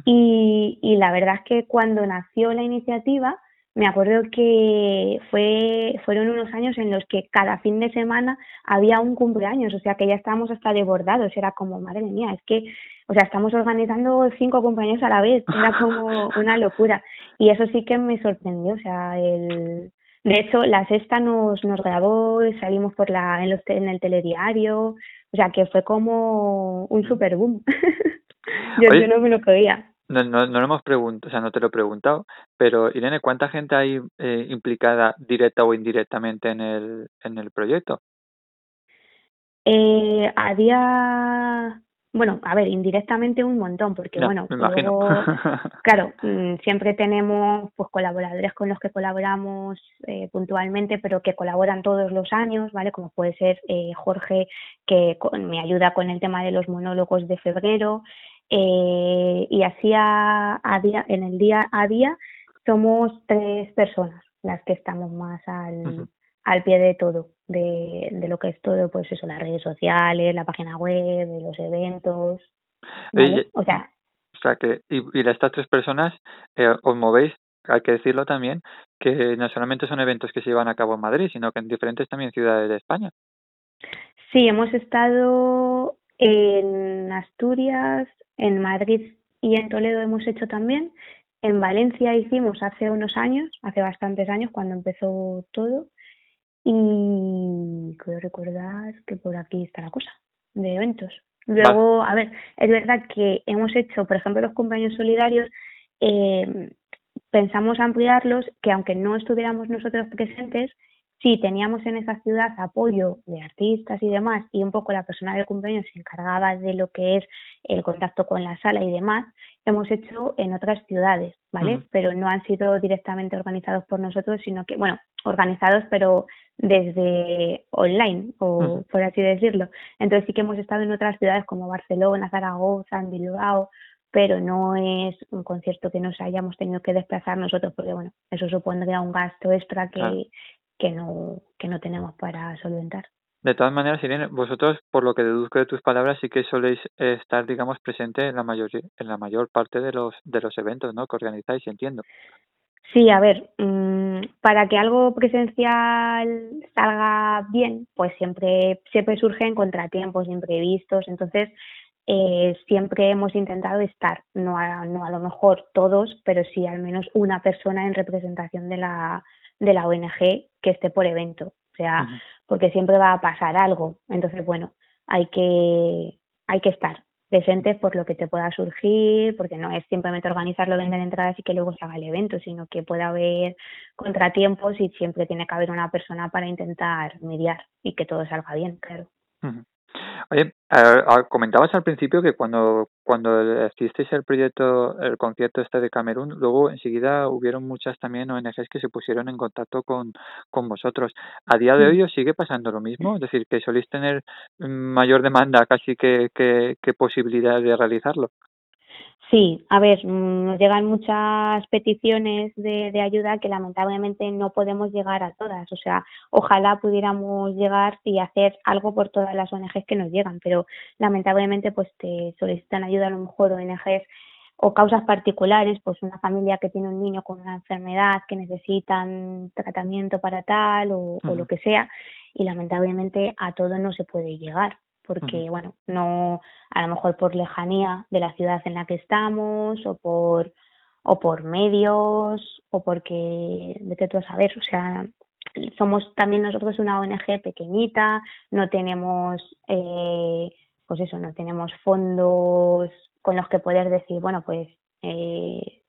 Y, y la verdad es que cuando nació la iniciativa, me acuerdo que fue, fueron unos años en los que cada fin de semana había un cumpleaños, o sea que ya estábamos hasta desbordados, era como, madre mía, es que, o sea, estamos organizando cinco cumpleaños a la vez, era como una locura. Y eso sí que me sorprendió, o sea, el... De hecho, la sexta nos, nos grabó, salimos por la, en, los, en el telediario, o sea que fue como un super boom. yo, yo no me lo creía. No, no, no lo hemos preguntado, o sea, no te lo he preguntado, pero Irene, ¿cuánta gente hay eh, implicada directa o indirectamente en el, en el proyecto? Eh, había, bueno, a ver, indirectamente un montón, porque Ya, bueno, luego, claro, mm, siempre tenemos pues colaboradores con los que colaboramos eh, puntualmente, pero que colaboran todos los años, ¿vale? Como puede ser eh, Jorge, que con- me ayuda con el tema de los monólogos de febrero, eh, y así a, a día, en el día a día somos tres personas las que estamos más al, al pie de todo, de, de lo que es todo, pues eso, las redes sociales, la página web, los eventos, ¿vale? Oye, O sea, O sea que, y, y estas tres personas eh, os movéis, hay que decirlo también, que no solamente son eventos que se llevan a cabo en Madrid, sino que en diferentes también ciudades de España. sí, hemos estado en Asturias, en Madrid y en Toledo hemos hecho también. En Valencia hicimos hace unos años, hace bastantes años, cuando empezó todo. Y creo recordar que por aquí está la cosa, de eventos. Luego, a ver, es verdad que hemos hecho, por ejemplo, los cumpleaños solidarios, eh, pensamos ampliarlos, que aunque no estuviéramos nosotros presentes, sí teníamos en esa ciudad apoyo de artistas y demás, y un poco la persona del cumpleaños se encargaba de lo que es el contacto con la sala y demás, hemos hecho en otras ciudades, ¿vale? Pero no han sido directamente organizados por nosotros, sino que, bueno, organizados, pero desde online, o por así decirlo. Entonces sí que hemos estado en otras ciudades como Barcelona, Zaragoza, en Bilbao, pero no es un concierto que nos hayamos tenido que desplazar nosotros, porque bueno, eso supondría un gasto extra que, Claro. Que no, que no tenemos para solventar. De todas maneras, Irene, vosotros, por lo que deduzco de tus palabras, sí que soléis estar, digamos, presente en la mayor, en la mayor parte de los, de los eventos, ¿no? Que organizáis, entiendo. Sí, a ver, mm, para que algo presencial salga bien, pues siempre, siempre surgen contratiempos, imprevistos, entonces eh, siempre hemos intentado estar, no a, no a lo mejor todos, pero sí al menos una persona en representación de la, de la ONG que esté por evento, o sea, porque siempre va a pasar algo, entonces bueno, hay que, hay que estar presentes por lo que te pueda surgir, porque no es simplemente organizarlo, vender entradas y que luego se haga el evento, sino que puede haber contratiempos y siempre tiene que haber una persona para intentar mediar y que todo salga bien, claro. Oye, ah, comentabas al principio que cuando, cuando hicisteis el proyecto, el concierto este de Camerún, luego enseguida hubieron muchas también ONGs que se pusieron en contacto con, con vosotros. ¿A día de Mm. hoy os sigue pasando lo mismo? Es decir, que soléis tener mm, mayor demanda casi que, que, que posibilidad de realizarlo. Sí, a ver, mm, nos llegan muchas peticiones de, de ayuda que lamentablemente no podemos llegar a todas. O sea, ojalá pudiéramos llegar y hacer algo por todas las ONGs que nos llegan, pero lamentablemente pues te solicitan ayuda a lo mejor ONGs o causas particulares, pues una familia que tiene un niño con una enfermedad que necesitan tratamiento para tal o, o lo que sea, y lamentablemente a todo no se puede llegar porque bueno, no a lo mejor por lejanía de la ciudad en la que estamos o por o por medios o porque vete tú a saber, o sea, somos también nosotros una ONG pequeñita, no tenemos eh, pues eso, no tenemos fondos con los que poder decir, bueno, pues eh,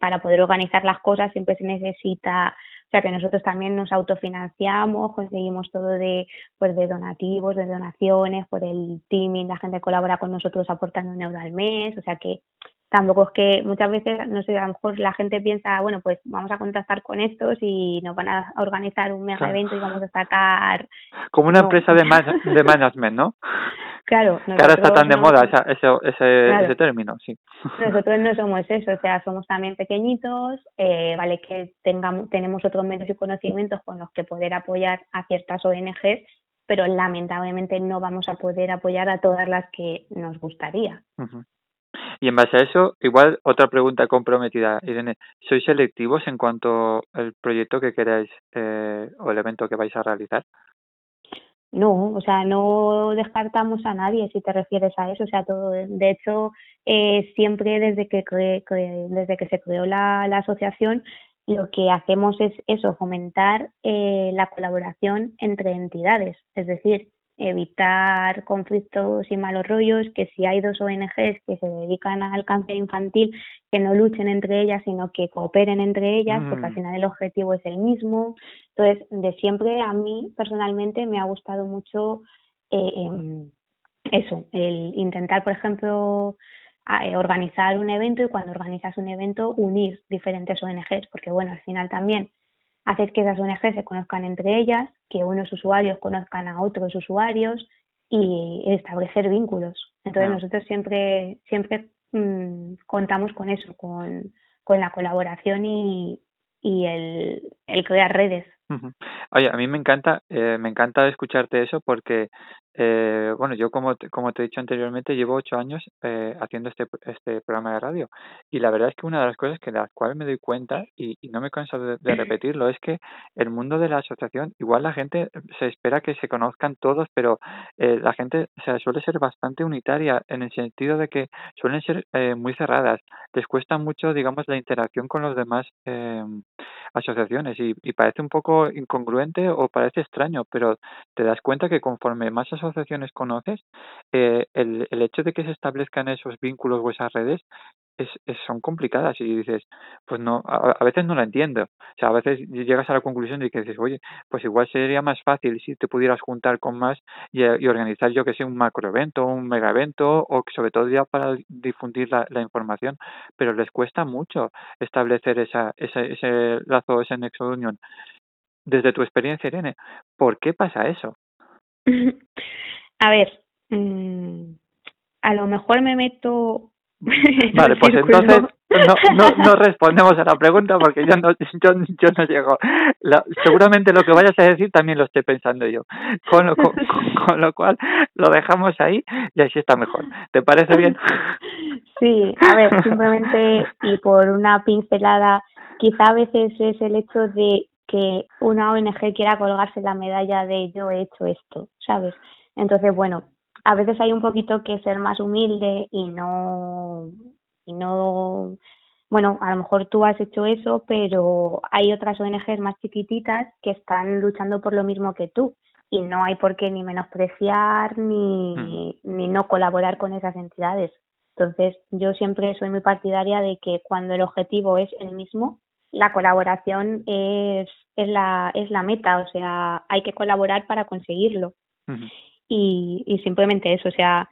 para poder organizar las cosas siempre se necesita, o sea que nosotros también nos autofinanciamos, conseguimos todo de pues de donativos, de donaciones, por el teaming, la gente colabora con nosotros aportando un euro al mes, o sea que tampoco es que muchas veces, no sé, a lo mejor la gente piensa, bueno, pues vamos a contactar con estos y nos van a organizar un mega Claro. evento y vamos a sacar, Como una No. empresa de, man- de management, ¿no? claro, Que ahora está tan de no- moda esa, ese, ese, Claro. ese término, sí. Nosotros no somos eso, o sea, somos también pequeñitos, eh, vale que tengamos, tenemos otros medios y conocimientos con los que poder apoyar a ciertas ONGs, pero lamentablemente no vamos a poder apoyar a todas las que nos gustaría. Ujú. Y en base a eso, igual otra pregunta comprometida, Irene, ¿sois selectivos en cuanto al proyecto que queráis eh, o el evento que vais a realizar? No, o sea, no descartamos a nadie si te refieres a eso. O sea, todo, de hecho, eh, siempre desde que, cre- desde que se creó la, la asociación, lo que hacemos es eso, fomentar eh, la colaboración entre entidades. Es decir, evitar conflictos y malos rollos, que si hay dos ONGs que se dedican al cáncer infantil, que no luchen entre ellas, sino que cooperen entre ellas, porque al Mm. final el objetivo es el mismo. Entonces, de siempre a mí personalmente me ha gustado mucho eh, em, eso, el intentar, por ejemplo, eh, organizar un evento y cuando organizas un evento unir diferentes ONGs, porque bueno, al final también haces que esas ONGs se conozcan entre ellas, que unos usuarios conozcan a otros usuarios y establecer vínculos. Entonces Ah. nosotros siempre, siempre mm, contamos con eso, con, con la colaboración y, y el, el crear redes. Ujú. Oye, a mí me encanta, eh, me encanta escucharte eso porque, eh, bueno, yo como te, como te he dicho anteriormente, llevo ocho años eh, haciendo este, este programa de radio y la verdad es que una de las cosas que de las cuales me doy cuenta y, y no me canso de, de repetirlo es que el mundo de la asociación, igual la gente se espera que se conozcan todos, pero eh, la gente o sea, suele ser bastante unitaria en el sentido de que suelen ser eh, muy cerradas, les cuesta mucho, digamos, la interacción con los demás eh, asociaciones y, y parece un poco incongruente o parece extraño, pero te das cuenta que conforme más asociaciones conoces, eh, el, hecho de que se establezcan esos vínculos o esas redes es, son complicadas y dices, pues no, a, veces no la entiendo. O sea, a veces llegas a la conclusión de que dices, oye, pues igual sería más fácil si te pudieras juntar con más y, eh, organizar, yo que sé, un macroevento, un megaevento o que sobre todo ya para difundir la, la información, pero les cuesta mucho establecer esa, ese, ese lazo, ese nexo de unión. Desde tu experiencia, Irene, ¿por qué pasa eso? A ver, mm, a lo mejor me meto Vale, pues entonces no, no, no respondemos a la pregunta porque yo no, yo, yo no llego. La- seguramente lo que vayas a decir también lo estoy pensando yo. Con lo, con, con- con lo cual lo dejamos ahí y así está mejor. ¿Te parece bien? Sí, a ver, simplemente y por una pincelada, quizá a veces es el hecho de que una ONG quiera colgarse la medalla de yo he hecho esto, ¿sabes? Entonces, bueno, a veces hay un poquito que ser más humilde y no, y no, bueno, a lo mejor tú has hecho eso, pero hay otras ONGs más chiquititas que están luchando por lo mismo que tú y no hay por qué ni menospreciar ni, ni no colaborar con esas entidades. Entonces, yo siempre soy muy partidaria de que cuando el objetivo es el mismo, la colaboración es, es, la, es la meta, o sea, hay que colaborar para conseguirlo. Y, y simplemente eso, o sea,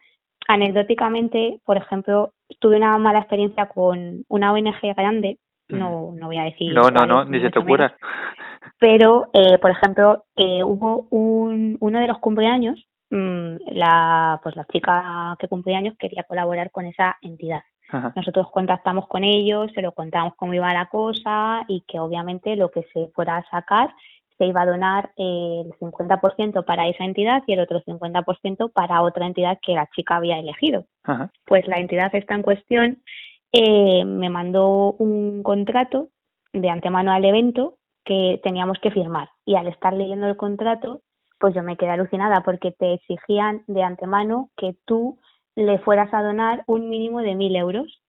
anecdóticamente, por ejemplo, tuve una mala experiencia con una ONG grande, no, no voy a decir. No, no, no, ni se te ocurra. pero, eh, por ejemplo, eh, hubo un, uno de los cumpleaños, mm, la, pues la chica que cumplía años quería colaborar con esa entidad. Ajá. Nosotros contactamos con ellos, se lo contamos cómo iba la cosa y que obviamente lo que se fuera a sacar se iba a donar eh, el 50% para esa entidad y el otro 50% para otra entidad que la chica había elegido Ajá. pues la entidad esta en cuestión eh, me mandó un contrato de antemano al evento que teníamos que firmar. Y al estar leyendo el contrato, pues yo me quedé alucinada porque te exigían de antemano que tú le fueras a donar un mínimo de mil euros.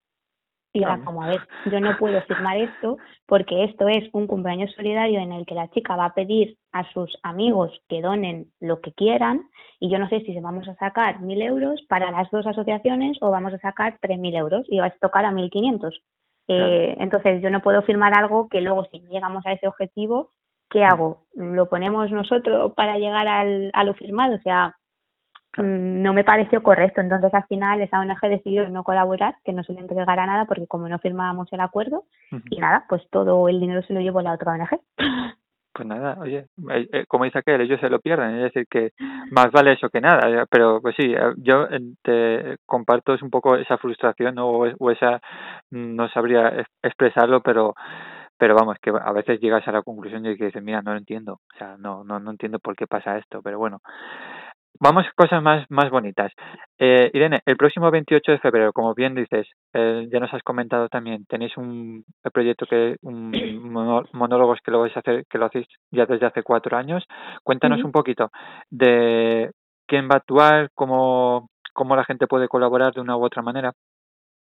Y era como, a ver, yo no puedo firmar esto porque esto es un cumpleaños solidario en el que la chica va a pedir a sus amigos que donen lo que quieran y yo no sé si se vamos a sacar mil euros para las dos asociaciones o vamos a sacar tres mil euros y vas a tocar a mil quinientos. Eh, entonces yo no puedo firmar algo que luego si llegamos a ese objetivo, ¿qué hago? ¿Lo ponemos nosotros para llegar al, a lo firmado? O sea, mm, no me pareció correcto. Entonces al final esa ONG decidió no colaborar, que no se le entregara nada porque como no firmábamos el acuerdo y nada, pues todo el dinero se lo llevó la otra ONG. Pues nada, oye, eh, eh, como dice aquel, ellos se lo pierden, es decir, que más vale eso que nada, ya, pero pues sí, eh, yo eh, te comparto es un poco esa frustración ¿no? o, es- o esa, mm, no sabría ex- expresarlo, pero pero vamos, que a veces llegas a la conclusión de que dices, mira, no lo entiendo, o sea, no, no, no entiendo por qué pasa esto, pero bueno. Vamos a cosas más, más bonitas. Eh, Irene, el próximo 28 de febrero, como bien dices, eh, ya nos has comentado también, tenéis un proyecto que un monólogos que lo vais a hacer, que lo hacéis ya desde hace cuatro años. Cuéntanos un poquito de quién va a actuar, cómo, cómo la gente puede colaborar de una u otra manera.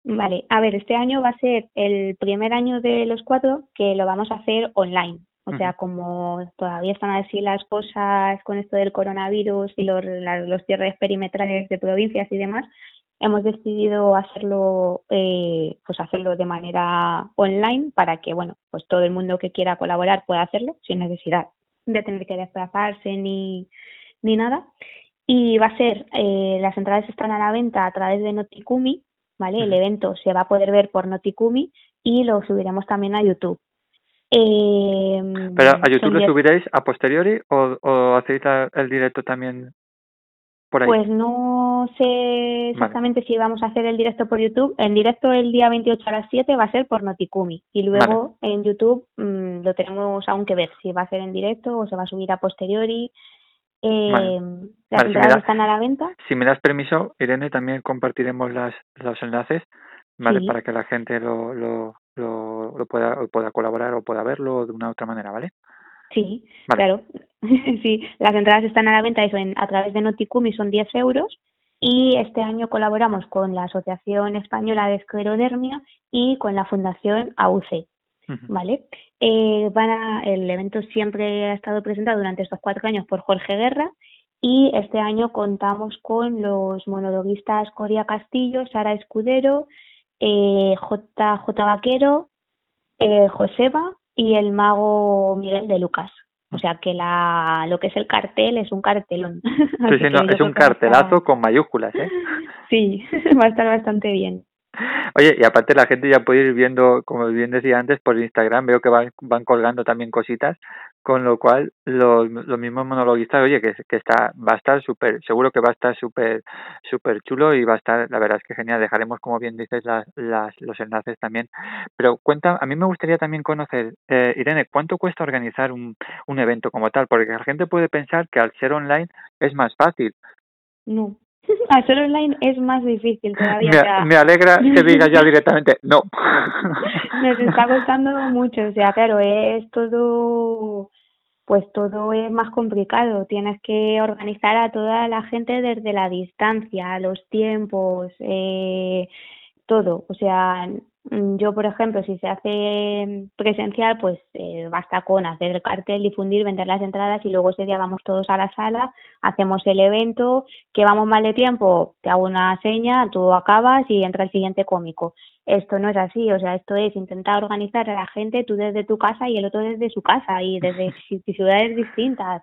Vale, a ver, este año va a ser el primer año de los cuatro que lo vamos a hacer online. O sea, como todavía están así las cosas con esto del coronavirus y los, los cierres perimetrales de provincias y demás, hemos decidido hacerlo, eh, pues hacerlo de manera online para que, bueno, pues todo el mundo que quiera colaborar pueda hacerlo sin necesidad de tener que desplazarse ni, ni nada. Y va a ser, eh, las entradas están a la venta a través de Notikumi, ¿vale? El evento se va a poder ver por Notikumi y lo subiremos también a YouTube. Eh, Pero a YouTube lo subiréis a posteriori o, o hacéis el directo también por ahí. Pues no sé exactamente si vamos a hacer el directo por YouTube. El directo el día 28 a las 7 va a ser por Notikumi y luego en YouTube mm, lo tenemos aún que ver si va a ser en directo o se va a subir a posteriori. Eh, Vale. Las Vale, si están a la venta. Si me das permiso, Irene, también compartiremos las, los enlaces, ¿vale? Sí. Para que la gente lo, lo, lo, lo pueda, o pueda colaborar o pueda verlo de una u otra manera, ¿vale? Sí, Vale. claro. sí, las entradas están a la venta eso en, a través de Noticumi son 10 euros y este año colaboramos con la Asociación Española de Esclerodermia y con la Fundación AUC. ¿vale? Eh, van a- el evento siempre ha estado presentado durante estos cuatro años por Jorge Guerra y este año contamos con los monologuistas Coria Castillo, Sara Escudero, eh, JJ Vaquero, eh, Joseba y el mago Miguel de Lucas. O sea que la, lo que es el cartel es un cartelón. Sí, sí, no, es un estar- cartelazo con mayúsculas, ¿eh? Sí, va a estar bastante bien. Oye, y aparte la gente ya puede ir viendo, como bien decía antes, por Instagram, veo que van, van colgando también cositas, con lo cual los, los mismos monologuistas, oye, que, que está, va a estar súper, seguro que va a estar súper, súper chulo y va a estar, la verdad es que genial, dejaremos, como bien dices, las, las, los enlaces también. Pero cuenta, a mí me gustaría también conocer, eh, Irene, ¿cuánto cuesta organizar un, un evento como tal? Porque la gente puede pensar que al ser online es más fácil. No. Hacer online es más difícil todavía. Me, alegra que digas ya directamente, no. nos está costando mucho. O sea, claro, es todo, pues todo es más complicado. Tienes que organizar a toda la gente desde la distancia, los tiempos, eh, todo. O sea, yo, por ejemplo, si se hace presencial, pues eh, basta con hacer el cartel, difundir, vender las entradas y luego ese día vamos todos a la sala, hacemos el evento, que vamos mal de tiempo, te hago una seña, tú acabas y entra el siguiente cómico. Esto no es así, o sea, esto es intentar organizar a la gente, tú desde tu casa y el otro desde su casa y desde ci- ciudades distintas.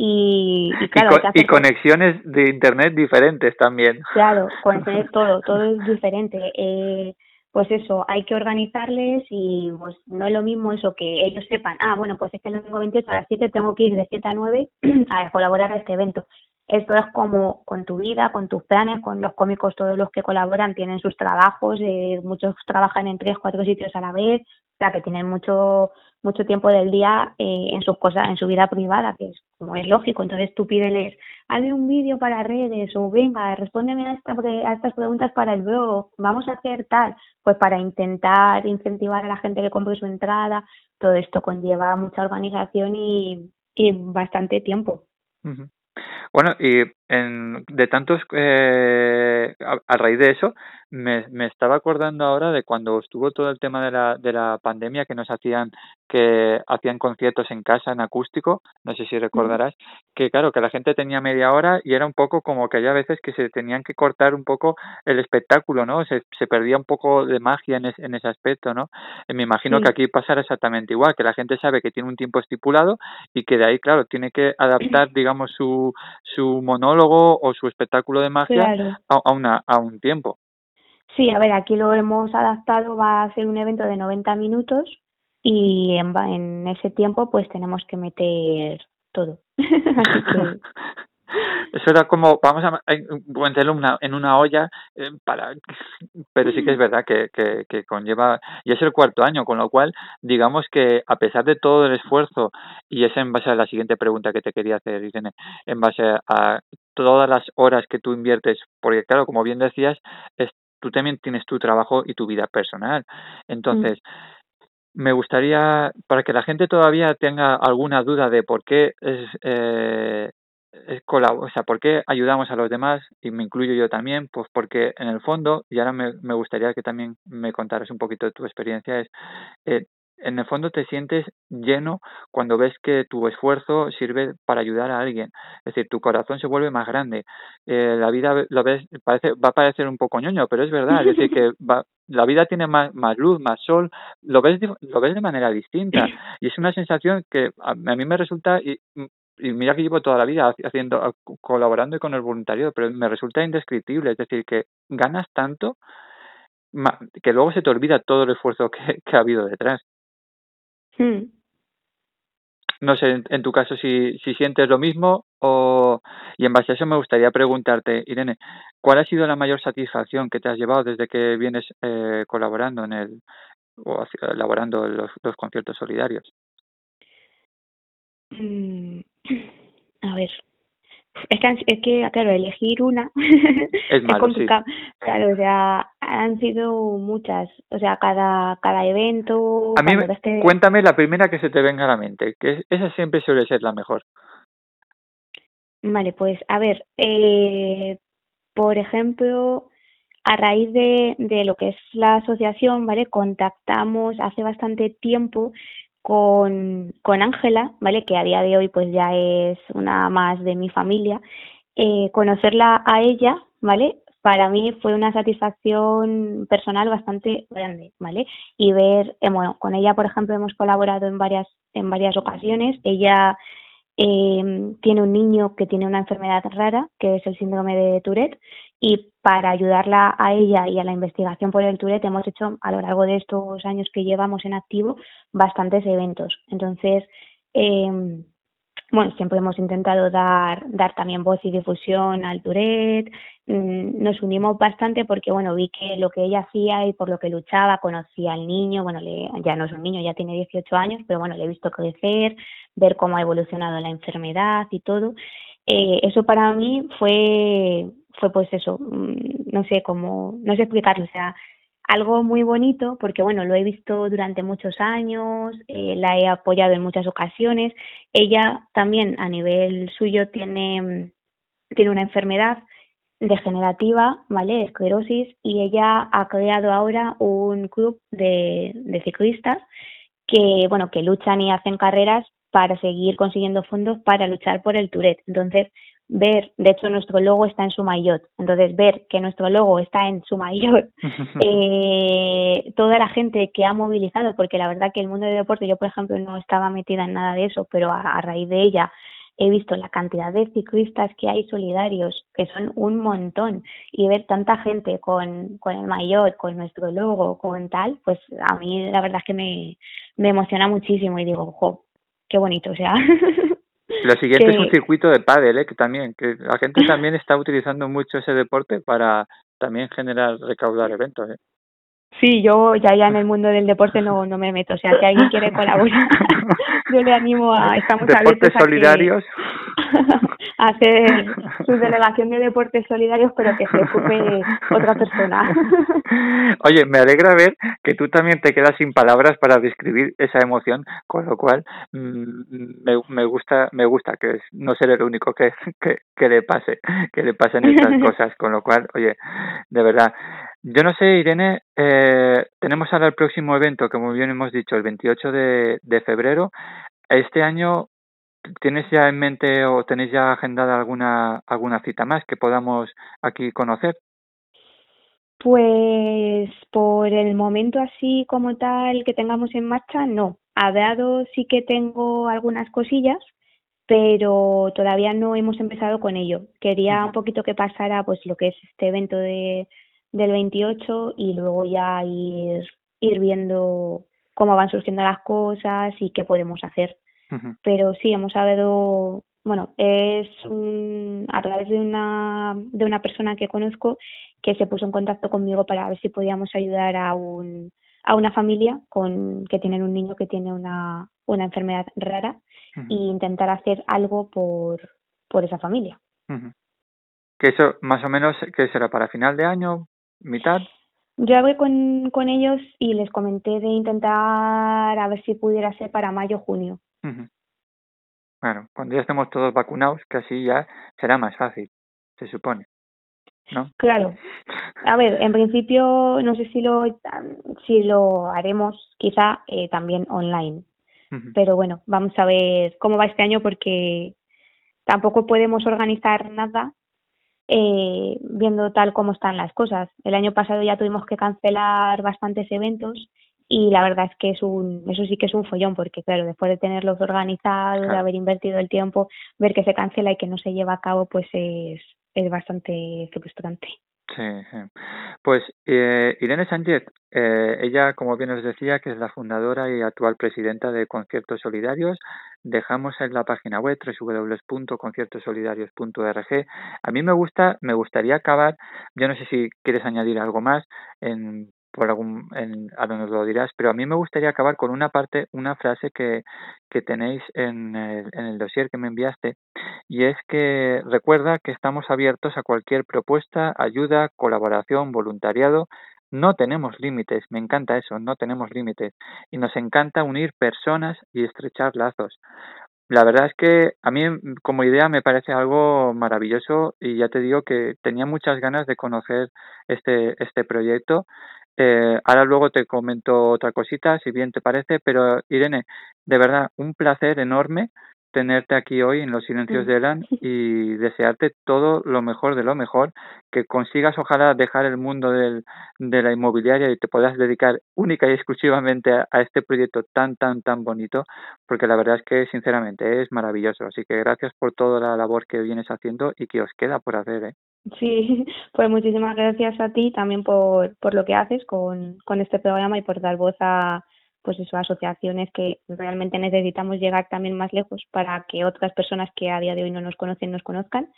Y, claro, y conexiones de internet diferentes también. Claro, con tener todo, todo es diferente. Eh, pues eso, hay que organizarles y pues no es lo mismo eso que ellos sepan, ah, bueno, pues es que el domingo 28 a las 7 tengo que ir de 7 a 9 a colaborar a este evento. Esto es como con tu vida, con tus planes, con los cómicos, todos los que colaboran tienen sus trabajos, eh, muchos trabajan en tres, cuatro sitios a la vez, o sea que tienen mucho mucho tiempo del día eh, en sus cosas, en su vida privada, que es como es lógico. Entonces tú pídeles, hazme un vídeo para redes o venga, respóndeme a, esta, estas preguntas para el blog, vamos a hacer tal, pues para intentar incentivar a la gente que compre su entrada, todo esto conlleva mucha organización y, bastante tiempo. Bueno, y en, de tantos, eh, a, a raíz de eso, me, me estaba acordando ahora de cuando estuvo todo el tema de la, de la pandemia que nos hacían, que hacían conciertos en casa en acústico, no sé si recordarás, que claro, que la gente tenía media hora y era un poco como que había veces que se tenían que cortar un poco el espectáculo, ¿no? Se, se perdía un poco de magia en, es- en ese aspecto, ¿no? Eh, Me imagino Sí. que aquí pasará exactamente igual, que la gente sabe que tiene un tiempo estipulado y que de ahí, claro, tiene que adaptar, digamos, su, su monólogo o su espectáculo de magia Claro. a, a, una, a un tiempo. Sí, a ver, aquí lo hemos adaptado, va a ser un evento de 90 minutos y en, en ese tiempo pues tenemos que meter todo. Así que Eso era como, vamos a meterlo una, en una olla eh, para... Pero sí que es verdad que, que, que conlleva... Y es el cuarto año, con lo cual, digamos que a pesar de todo el esfuerzo, y es en base a la siguiente pregunta que te quería hacer, Irene, en base a todas las horas que tú inviertes, porque claro, como bien decías, es, tú también tienes tu trabajo y tu vida personal. Entonces, me gustaría, para que la gente todavía tenga alguna duda de por qué es, eh, o sea, por qué ayudamos a los demás, y me incluyo yo también, pues porque en el fondo, y ahora me, me gustaría que también me contaras un poquito de tu experiencia, es, eh, en el fondo te sientes lleno cuando ves que tu esfuerzo sirve para ayudar a alguien. Es decir, tu corazón se vuelve más grande. Eh, la vida lo ves, parece, va a parecer un poco ñoño, pero es verdad. Es decir, que va, la vida tiene más, más luz, más sol, lo ves, lo ves de manera distinta. Y es una sensación que a, a mí me resulta, y, mira que llevo toda la vida haci- haciendo, colaborando con el voluntariado, pero me resulta indescriptible. Es decir, que ganas tanto que luego se te olvida todo el esfuerzo que, que ha habido detrás. Mm. No sé, en, en tu caso, si, si sientes lo mismo o... Y en base a eso me gustaría preguntarte, Irene, ¿cuál ha sido la mayor satisfacción que te has llevado desde que vienes eh, colaborando en el... o elaborando los, los conciertos solidarios? A ver, es que, es que, claro, elegir una Es malo, sí. complicado. Claro, o sea, han sido muchas. O sea, cada, cada evento, A mí, cuéntame la primera que se te venga a la mente, que es- esa siempre suele ser la mejor. Vale, pues a ver, eh, por ejemplo, a raíz de, de lo que es la asociación, ¿vale? Contactamos hace bastante tiempo con con Ángela, ¿vale? Que a día de hoy pues ya es una más de mi familia. Eh, conocerla a ella, ¿vale? Para mí fue una satisfacción personal bastante grande, ¿vale? Y ver, eh, bueno, con ella, por ejemplo, hemos colaborado en varias en varias ocasiones. Ella eh, tiene un niño que tiene una enfermedad rara, que es el síndrome de Tourette, y para ayudarla a ella y a la investigación por el Tourette hemos hecho a lo largo de estos años que llevamos en activo bastantes eventos. Entonces, eh, bueno, siempre hemos intentado dar, dar también voz y difusión al Tourette. Mm, Nos unimos bastante porque, bueno, vi que lo que ella hacía y por lo que luchaba, conocía al niño, bueno, le, ya no es un niño, ya tiene 18 años, pero bueno, le he visto crecer, ver cómo ha evolucionado la enfermedad y todo. Eh, eso para mí fue, fue pues eso, mm, no sé cómo, no sé explicarlo, o sea, algo muy bonito porque bueno, lo he visto durante muchos años, eh, la he apoyado en muchas ocasiones. Ella también a nivel suyo tiene, mm, tiene una enfermedad degenerativa, ¿vale? Esclerosis, y ella ha creado ahora un club de, ciclistas que, bueno, que luchan y hacen carreras para seguir consiguiendo fondos para luchar por el Tourette. Entonces, ver, de hecho nuestro logo está en su maillot, entonces ver que nuestro logo está en su maillot, eh, toda la gente que ha movilizado, porque la verdad que el mundo del deporte, yo por ejemplo no estaba metida en nada de eso, pero a, a raíz de ella he visto la cantidad de ciclistas que hay solidarios, que son un montón, y ver tanta gente con, con el maillot, con nuestro logo, con tal, pues a mí la verdad es que me, me emociona muchísimo y digo, jo, qué bonito, o sea. Lo siguiente es un circuito de pádel, ¿eh? que también, que la gente también está utilizando mucho ese deporte para también generar, recaudar eventos. ¿eh? Sí, yo ya, ya en el mundo del deporte no, no me meto. O sea, si alguien quiere colaborar, yo le animo a. Estamos Deportes solidarios. a hacer su delegación de deportes solidarios, pero que se ocupe otra persona. Oye, me alegra ver que tú también te quedas sin palabras para describir esa emoción, con lo cual mm, me, me gusta me gusta que no ser el único que, que, que le pase que le pasen estas cosas, con lo cual, oye, de verdad, yo no sé, Irene, eh, tenemos ahora el próximo evento, como bien hemos dicho, el 28 de, de febrero. Este año ¿Tienes ya en mente o tenéis ya agendada alguna alguna cita más que podamos aquí conocer? Pues por el momento así como tal que tengamos en marcha, no. Hablado sí que tengo algunas cosillas, pero todavía no hemos empezado con ello. Quería un poquito que pasara pues lo que es este evento de, del 28 y luego ya ir, ir viendo cómo van surgiendo las cosas y qué podemos hacer. Pero sí, hemos hablado bueno, es un- a través de una, de una persona que conozco que se puso en contacto conmigo para ver si podíamos ayudar a un, a una familia con, que tienen un niño que tiene una, una enfermedad rara Ujú, e intentar hacer algo por, por esa familia. Que eso, más o menos, ¿qué será para final de año? ¿Mitad? Yo hablé con, con ellos y les comenté de intentar a ver si pudiera ser para mayo junio. Bueno, cuando ya estemos todos vacunados, que así ya será más fácil, se supone, ¿no? Claro. A ver, en principio no sé si lo si lo haremos quizá eh, también online, pero bueno, vamos a ver cómo va este año porque tampoco podemos organizar nada eh, viendo tal como están las cosas. El año pasado ya tuvimos que cancelar bastantes eventos y la verdad es que es un, eso sí que es un follón porque claro, después de tenerlos organizados, de haber invertido el tiempo, ver que se cancela y que no se lleva a cabo, pues es, es bastante frustrante. Sí, sí. Pues eh, Irene Sánchez, eh, ella, como bien os decía, que es la fundadora y actual presidenta de Conciertos Solidarios, dejamos en la página web www.conciertosolidarios.org. A mí me gusta, me gustaría acabar, yo no sé si quieres añadir algo más en por algún en, a donde lo dirás, pero a mí me gustaría acabar con una parte, una frase que, que tenéis en el, en el dossier que me enviaste, y es que recuerda que estamos abiertos a cualquier propuesta, ayuda, colaboración, voluntariado. No tenemos límites, me encanta eso, no tenemos límites. Y nos encanta unir personas y estrechar lazos. La verdad es que a mí mm, como idea me parece algo maravilloso y ya te digo que tenía muchas ganas de conocer este, este proyecto. Eh, ahora luego te comento otra cosita, si bien te parece, pero Irene, de verdad, un placer enorme tenerte aquí hoy en Los Silencios de Elan y desearte todo lo mejor de lo mejor, que consigas ojalá dejar el mundo del, de la inmobiliaria y te puedas dedicar única y exclusivamente a, a este proyecto tan, tan, tan bonito, porque la verdad es que sinceramente es maravilloso. Así que gracias por toda la labor que vienes haciendo y que os queda por hacer. ¿eh? Sí, pues muchísimas gracias a ti también por, por lo que haces con, con este programa y por dar voz a pues eso, asociaciones que realmente necesitamos llegar también más lejos para que otras personas que a día de hoy no nos conocen nos conozcan.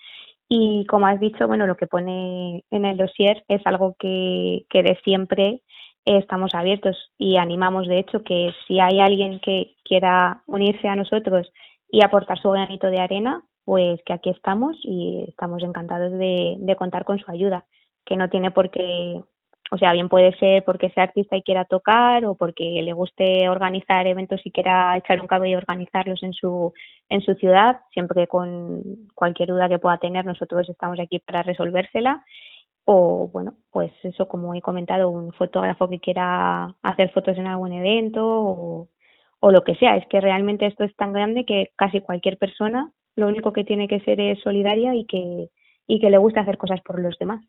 Y como has dicho, bueno, lo que pone en el dossier es algo que, que de siempre estamos abiertos y animamos, de hecho, que si hay alguien que quiera unirse a nosotros y aportar su granito de arena, pues que aquí estamos y estamos encantados de, de contar con su ayuda, que no tiene por qué, o sea, bien puede ser porque sea artista y quiera tocar o porque le guste organizar eventos y quiera echar un cable y organizarlos en su, en su ciudad, siempre con cualquier duda que pueda tener, nosotros estamos aquí para resolvérsela. O bueno, pues eso, como he comentado, un fotógrafo que quiera hacer fotos en algún evento o, o lo que sea. Es que realmente esto es tan grande que casi cualquier persona lo único que tiene que ser es solidaria y que, y que le gusta hacer cosas por los demás.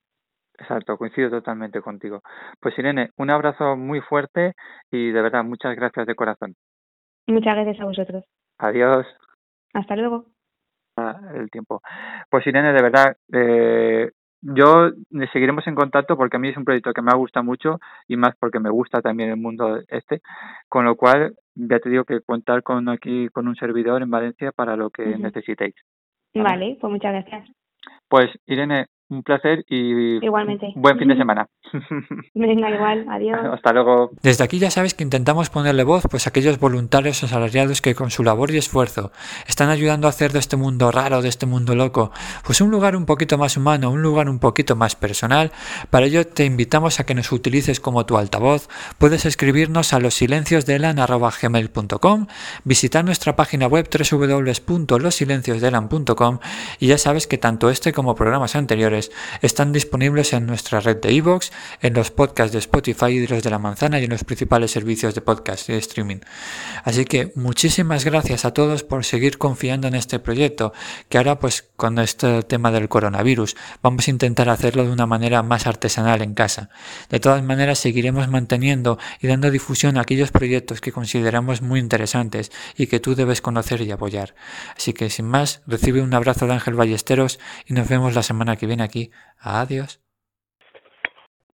Exacto, coincido totalmente contigo. Pues Irene, un abrazo muy fuerte y de verdad muchas gracias de corazón. Muchas gracias a vosotros. Adiós. Hasta luego. El tiempo. Pues Irene, de verdad, eh, yo seguiremos en contacto porque a mí es un proyecto que me gusta mucho y más porque me gusta también el mundo este, con lo cual ya te digo que contar con aquí con un servidor en Valencia para lo que necesitéis. Vale, pues muchas gracias. Pues Irene, un placer y Igualmente. buen fin de semana. Venga, igual. Adiós. Hasta luego. Desde aquí ya sabes que intentamos ponerle voz pues a aquellos voluntarios asalariados que con su labor y esfuerzo están ayudando a hacer de este mundo raro, de este mundo loco, pues un lugar un poquito más humano, un lugar un poquito más personal. Para ello te invitamos a que nos utilices como tu altavoz. Puedes escribirnos a los visitar nuestra página web www.losilenciosdelan.com y ya sabes que tanto este como programas anteriores están disponibles en nuestra red de iVoox, en los podcasts de Spotify y de los de la manzana y en los principales servicios de podcast y de streaming. Así que muchísimas gracias a todos por seguir confiando en este proyecto, que ahora pues con este tema del coronavirus vamos a intentar hacerlo de una manera más artesanal en casa. De todas maneras seguiremos manteniendo y dando difusión a aquellos proyectos que consideramos muy interesantes y que tú debes conocer y apoyar. Así que sin más, recibe un abrazo de Ángel Ballesteros y nos vemos la semana que viene aquí. Adiós.